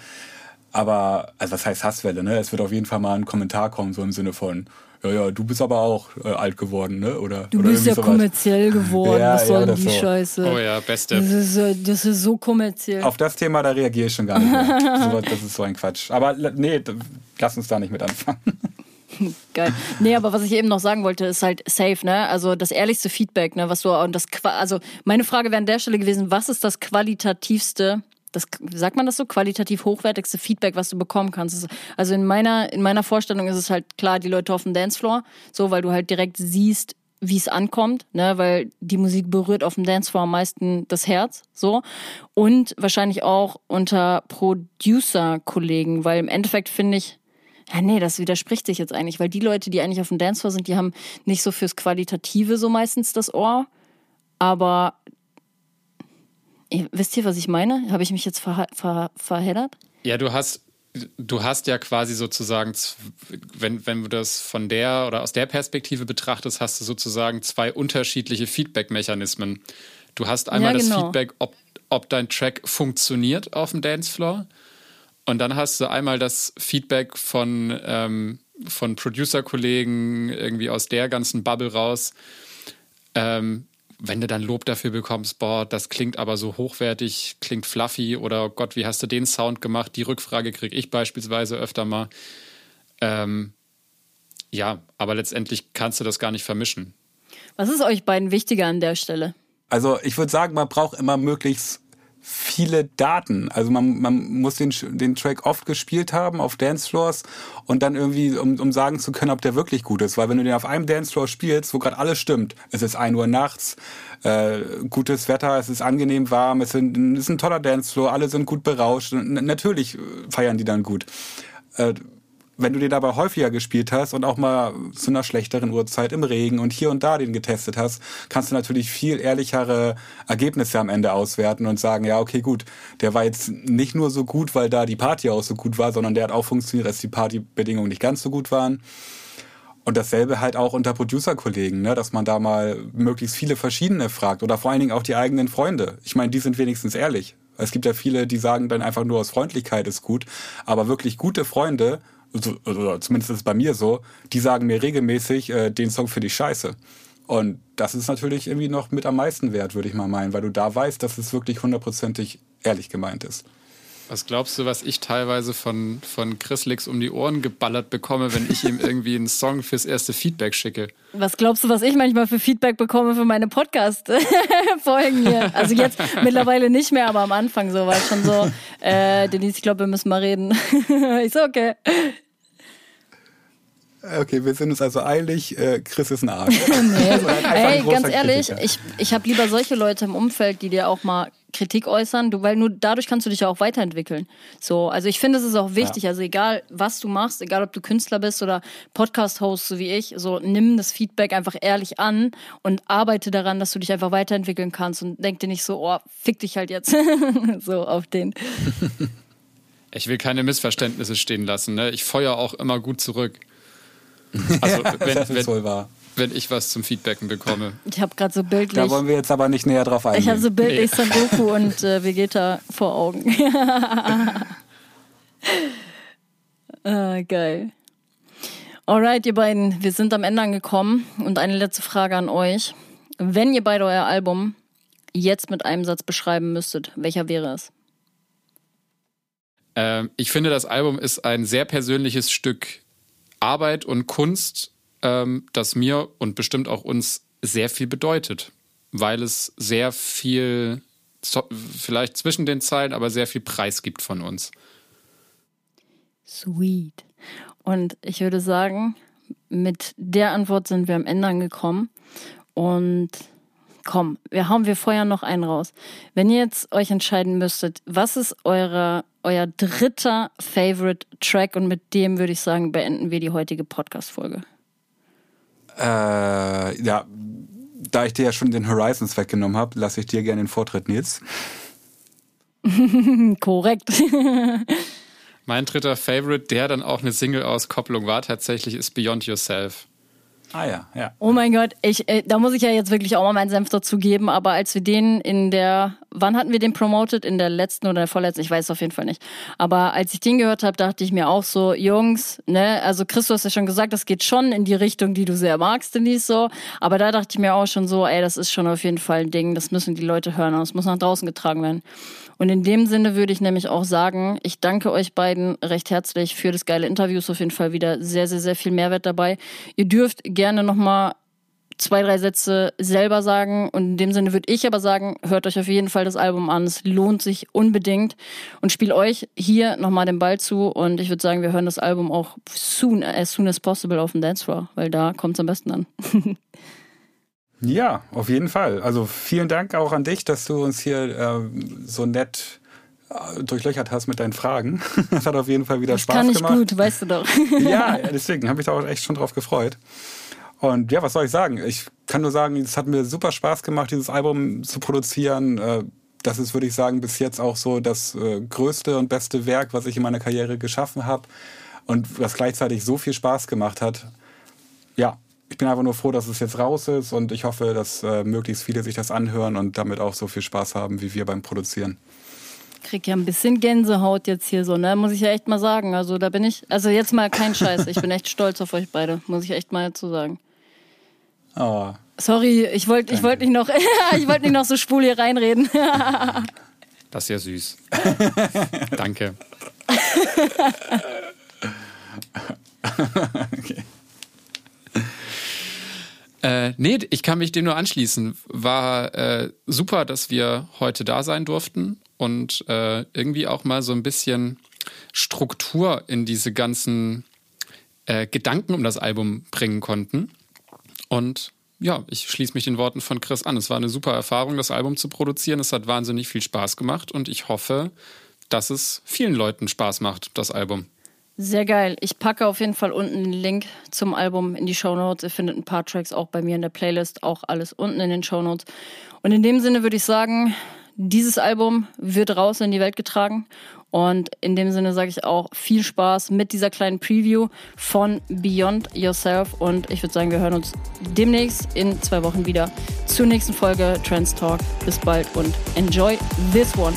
Aber, also was heißt Hasswelle, ne? Es wird auf jeden Fall mal ein Kommentar kommen, so im Sinne von, ja, ja, du bist aber auch äh, alt geworden, ne? Oder, du oder bist ja sowas. kommerziell geworden, Ja, was soll ja, denn die so. Scheiße? Oh ja, beste. Das ist, das ist so kommerziell. Auf das Thema, da reagiere ich schon gar nicht mehr. das ist so ein Quatsch. Aber nee, lass uns da nicht mit anfangen. Geil. Nee, aber was ich eben noch sagen wollte, ist halt safe, ne? Also das ehrlichste Feedback, ne, was du und das also meine Frage wäre an der Stelle gewesen, was ist das qualitativste das sagt man das so qualitativ hochwertigste Feedback, was du bekommen kannst. Also in meiner in meiner Vorstellung ist es halt klar, die Leute auf dem Dancefloor, so weil du halt direkt siehst, wie es ankommt, ne, weil die Musik berührt auf dem Dancefloor am meisten das Herz, so und wahrscheinlich auch unter Producer-Kollegen, weil im Endeffekt finde ich ja, nee, das widerspricht sich jetzt eigentlich, weil die Leute, die eigentlich auf dem Dancefloor sind, die haben nicht so fürs Qualitative so meistens das Ohr. Aber ihr, wisst ihr, was ich meine? Habe ich mich jetzt ver, ver, verheddert? Ja, du hast, du hast ja quasi sozusagen, wenn, wenn du das von der oder aus der Perspektive betrachtest, hast du sozusagen zwei unterschiedliche Feedback-Mechanismen. Du hast einmal Ja, das genau. Feedback, ob, ob dein Track funktioniert auf dem Dancefloor. Und dann hast du einmal das Feedback von, ähm, von Producer-Kollegen irgendwie aus der ganzen Bubble raus. Ähm, wenn du dann Lob dafür bekommst, boah, das klingt aber so hochwertig, klingt fluffy oder oh Gott, wie hast du den Sound gemacht? Die Rückfrage kriege ich beispielsweise öfter mal. Ähm, ja, aber letztendlich kannst du das gar nicht vermischen. Was ist euch beiden wichtiger an der Stelle? Also ich würde sagen, man braucht immer möglichst viele Daten. Also man, man muss den, den Track oft gespielt haben auf Dancefloors und dann irgendwie, um, um sagen zu können, ob der wirklich gut ist. Weil wenn du den auf einem Dancefloor spielst, wo gerade alles stimmt, es ist 1 Uhr nachts, äh, gutes Wetter, es ist angenehm warm, es, sind, es ist ein toller Dancefloor, alle sind gut berauscht. Natürlich feiern die dann gut. Äh, wenn du den aber häufiger gespielt hast und auch mal zu einer schlechteren Uhrzeit im Regen und hier und da den getestet hast, kannst du natürlich viel ehrlichere Ergebnisse am Ende auswerten und sagen, ja, okay, gut, der war jetzt nicht nur so gut, weil da die Party auch so gut war, sondern der hat auch funktioniert, als die Partybedingungen nicht ganz so gut waren. Und dasselbe halt auch unter Producer-Kollegen, ne? dass man da mal möglichst viele verschiedene fragt oder vor allen Dingen auch die eigenen Freunde. Ich meine, die sind wenigstens ehrlich. Es gibt ja viele, die sagen dann einfach nur aus Freundlichkeit ist gut, aber wirklich gute Freunde so, oder zumindest ist es bei mir so, die sagen mir regelmäßig, äh, den Song finde ich scheiße. Und das ist natürlich irgendwie noch mit am meisten wert, würde ich mal meinen, weil du da weißt, dass es wirklich hundertprozentig ehrlich gemeint ist. Was glaubst du, was ich teilweise von, von Chris Lix um die Ohren geballert bekomme, wenn ich ihm irgendwie einen Song fürs erste Feedback schicke? Was glaubst du, was ich manchmal für Feedback bekomme für meine Podcast-Folgen hier? Also jetzt mittlerweile nicht mehr, aber am Anfang so war es schon so, äh, Denise, ich glaube, wir müssen mal reden. ich so, okay. Okay, wir sind uns also eilig, äh, Chris ist ein Arsch. nee. Ey, ganz ehrlich, Kritiker. ich, ich habe lieber solche Leute im Umfeld, die dir auch mal Kritik äußern, du, weil nur dadurch kannst du dich ja auch weiterentwickeln. So, also ich finde, es ist auch wichtig, ja. also egal was du machst, egal ob du Künstler bist oder Podcast-Host, so wie ich, so nimm das Feedback einfach ehrlich an und arbeite daran, dass du dich einfach weiterentwickeln kannst und denk dir nicht so, oh, fick dich halt jetzt. so auf den. Ich will keine Missverständnisse stehen lassen. Ne? Ich feuer auch immer gut zurück. Also wenn, das ist wohl wahr. Wenn ich was zum Feedbacken bekomme. Ich habe gerade so bildlich. Da wollen wir jetzt aber nicht näher drauf eingehen. Ich habe so bildlich nee. Son Goku und äh, Vegeta vor Augen. ah, geil. Alright, ihr beiden, wir sind am Ende angekommen und eine letzte Frage an euch. Wenn ihr beide euer Album jetzt mit einem Satz beschreiben müsstet, welcher wäre es? Ähm, ich finde, das Album ist ein sehr persönliches Stück Arbeit und Kunst, ähm, das mir und bestimmt auch uns sehr viel bedeutet, weil es sehr viel, vielleicht zwischen den Zeilen, aber sehr viel Preis gibt von uns. Sweet. Und ich würde sagen, mit der Antwort sind wir am Ende angekommen. Und komm, wir hauen, wir feuern noch einen raus. Wenn ihr jetzt euch entscheiden müsstet, was ist eure, euer dritter Favorite Track und mit dem würde ich sagen, beenden wir die heutige Podcast-Folge. Äh, ja, da ich dir ja schon den Horizons weggenommen habe, lasse ich dir gerne den Vortritt, Nils. Korrekt. mein dritter Favorite, der dann auch eine Single-Auskopplung war, tatsächlich ist Beyond Yourself. Ah ja, ja. Oh mein Gott, ich, äh, da muss ich ja jetzt wirklich auch mal meinen Senf dazu geben, aber als wir den in der, wann hatten wir den promoted? In der letzten oder der vorletzten? Ich weiß es auf jeden Fall nicht. Aber als ich den gehört habe, dachte ich mir auch so, Jungs, ne, also Chris, du hast ja schon gesagt, das geht schon in die Richtung, die du sehr magst, Denise, so. Aber da dachte ich mir auch schon so, ey, das ist schon auf jeden Fall ein Ding, das müssen die Leute hören und das muss nach draußen getragen werden. Und in dem Sinne würde ich nämlich auch sagen, ich danke euch beiden recht herzlich für das geile Interview. Ist auf jeden Fall wieder sehr, sehr, sehr viel Mehrwert dabei. Ihr dürft gerne nochmal zwei, drei Sätze selber sagen. Und in dem Sinne würde ich aber sagen, hört euch auf jeden Fall das Album an. Es lohnt sich unbedingt. Und spiel euch hier nochmal den Ball zu. Und ich würde sagen, wir hören das Album auch soon, as soon as possible auf dem Dancefloor, weil da kommt es am besten an. Ja, auf jeden Fall. Also vielen Dank auch an dich, dass du uns hier äh, so nett äh, durchlöchert hast mit deinen Fragen. Das hat auf jeden Fall wieder das Spaß gemacht. kann ich gut, weißt du doch. ja, deswegen habe ich da auch echt schon drauf gefreut. Und ja, was soll ich sagen? Ich kann nur sagen, es hat mir super Spaß gemacht, dieses Album zu produzieren. Äh, das ist, würde ich sagen, bis jetzt auch so das äh, größte und beste Werk, was ich in meiner Karriere geschaffen habe. Und was gleichzeitig so viel Spaß gemacht hat. Ja, ich bin einfach nur froh, dass es jetzt raus ist und ich hoffe, dass äh, möglichst viele sich das anhören und damit auch so viel Spaß haben wie wir beim Produzieren. Krieg ja ein bisschen Gänsehaut jetzt hier so, ne? Muss ich ja echt mal sagen. Also da bin ich, also jetzt mal kein Scheiß. Ich bin echt stolz auf euch beide, muss ich echt mal dazu sagen. Oh. Sorry, ich wollte ich wollt nicht noch, ich wollte nicht noch so schwul hier reinreden. das ist ja süß. Danke. okay. Äh, nee, ich kann mich dem nur anschließen. War äh, super, dass wir heute da sein durften und äh, irgendwie auch mal so ein bisschen Struktur in diese ganzen äh, Gedanken um das Album bringen konnten. Und ja, ich schließe mich den Worten von Chris an. Es war eine super Erfahrung, das Album zu produzieren. Es hat wahnsinnig viel Spaß gemacht und ich hoffe, dass es vielen Leuten Spaß macht, das Album. Sehr geil. Ich packe auf jeden Fall unten den Link zum Album in die Show Notes. Ihr findet ein paar Tracks auch bei mir in der Playlist, auch alles unten in den Show Notes. Und in dem Sinne würde ich sagen, dieses Album wird raus in die Welt getragen. Und in dem Sinne sage ich auch viel Spaß mit dieser kleinen Preview von Beyond Yourself. Und ich würde sagen, wir hören uns demnächst in zwei Wochen wieder zur nächsten Folge Trans Talk. Bis bald und enjoy this one.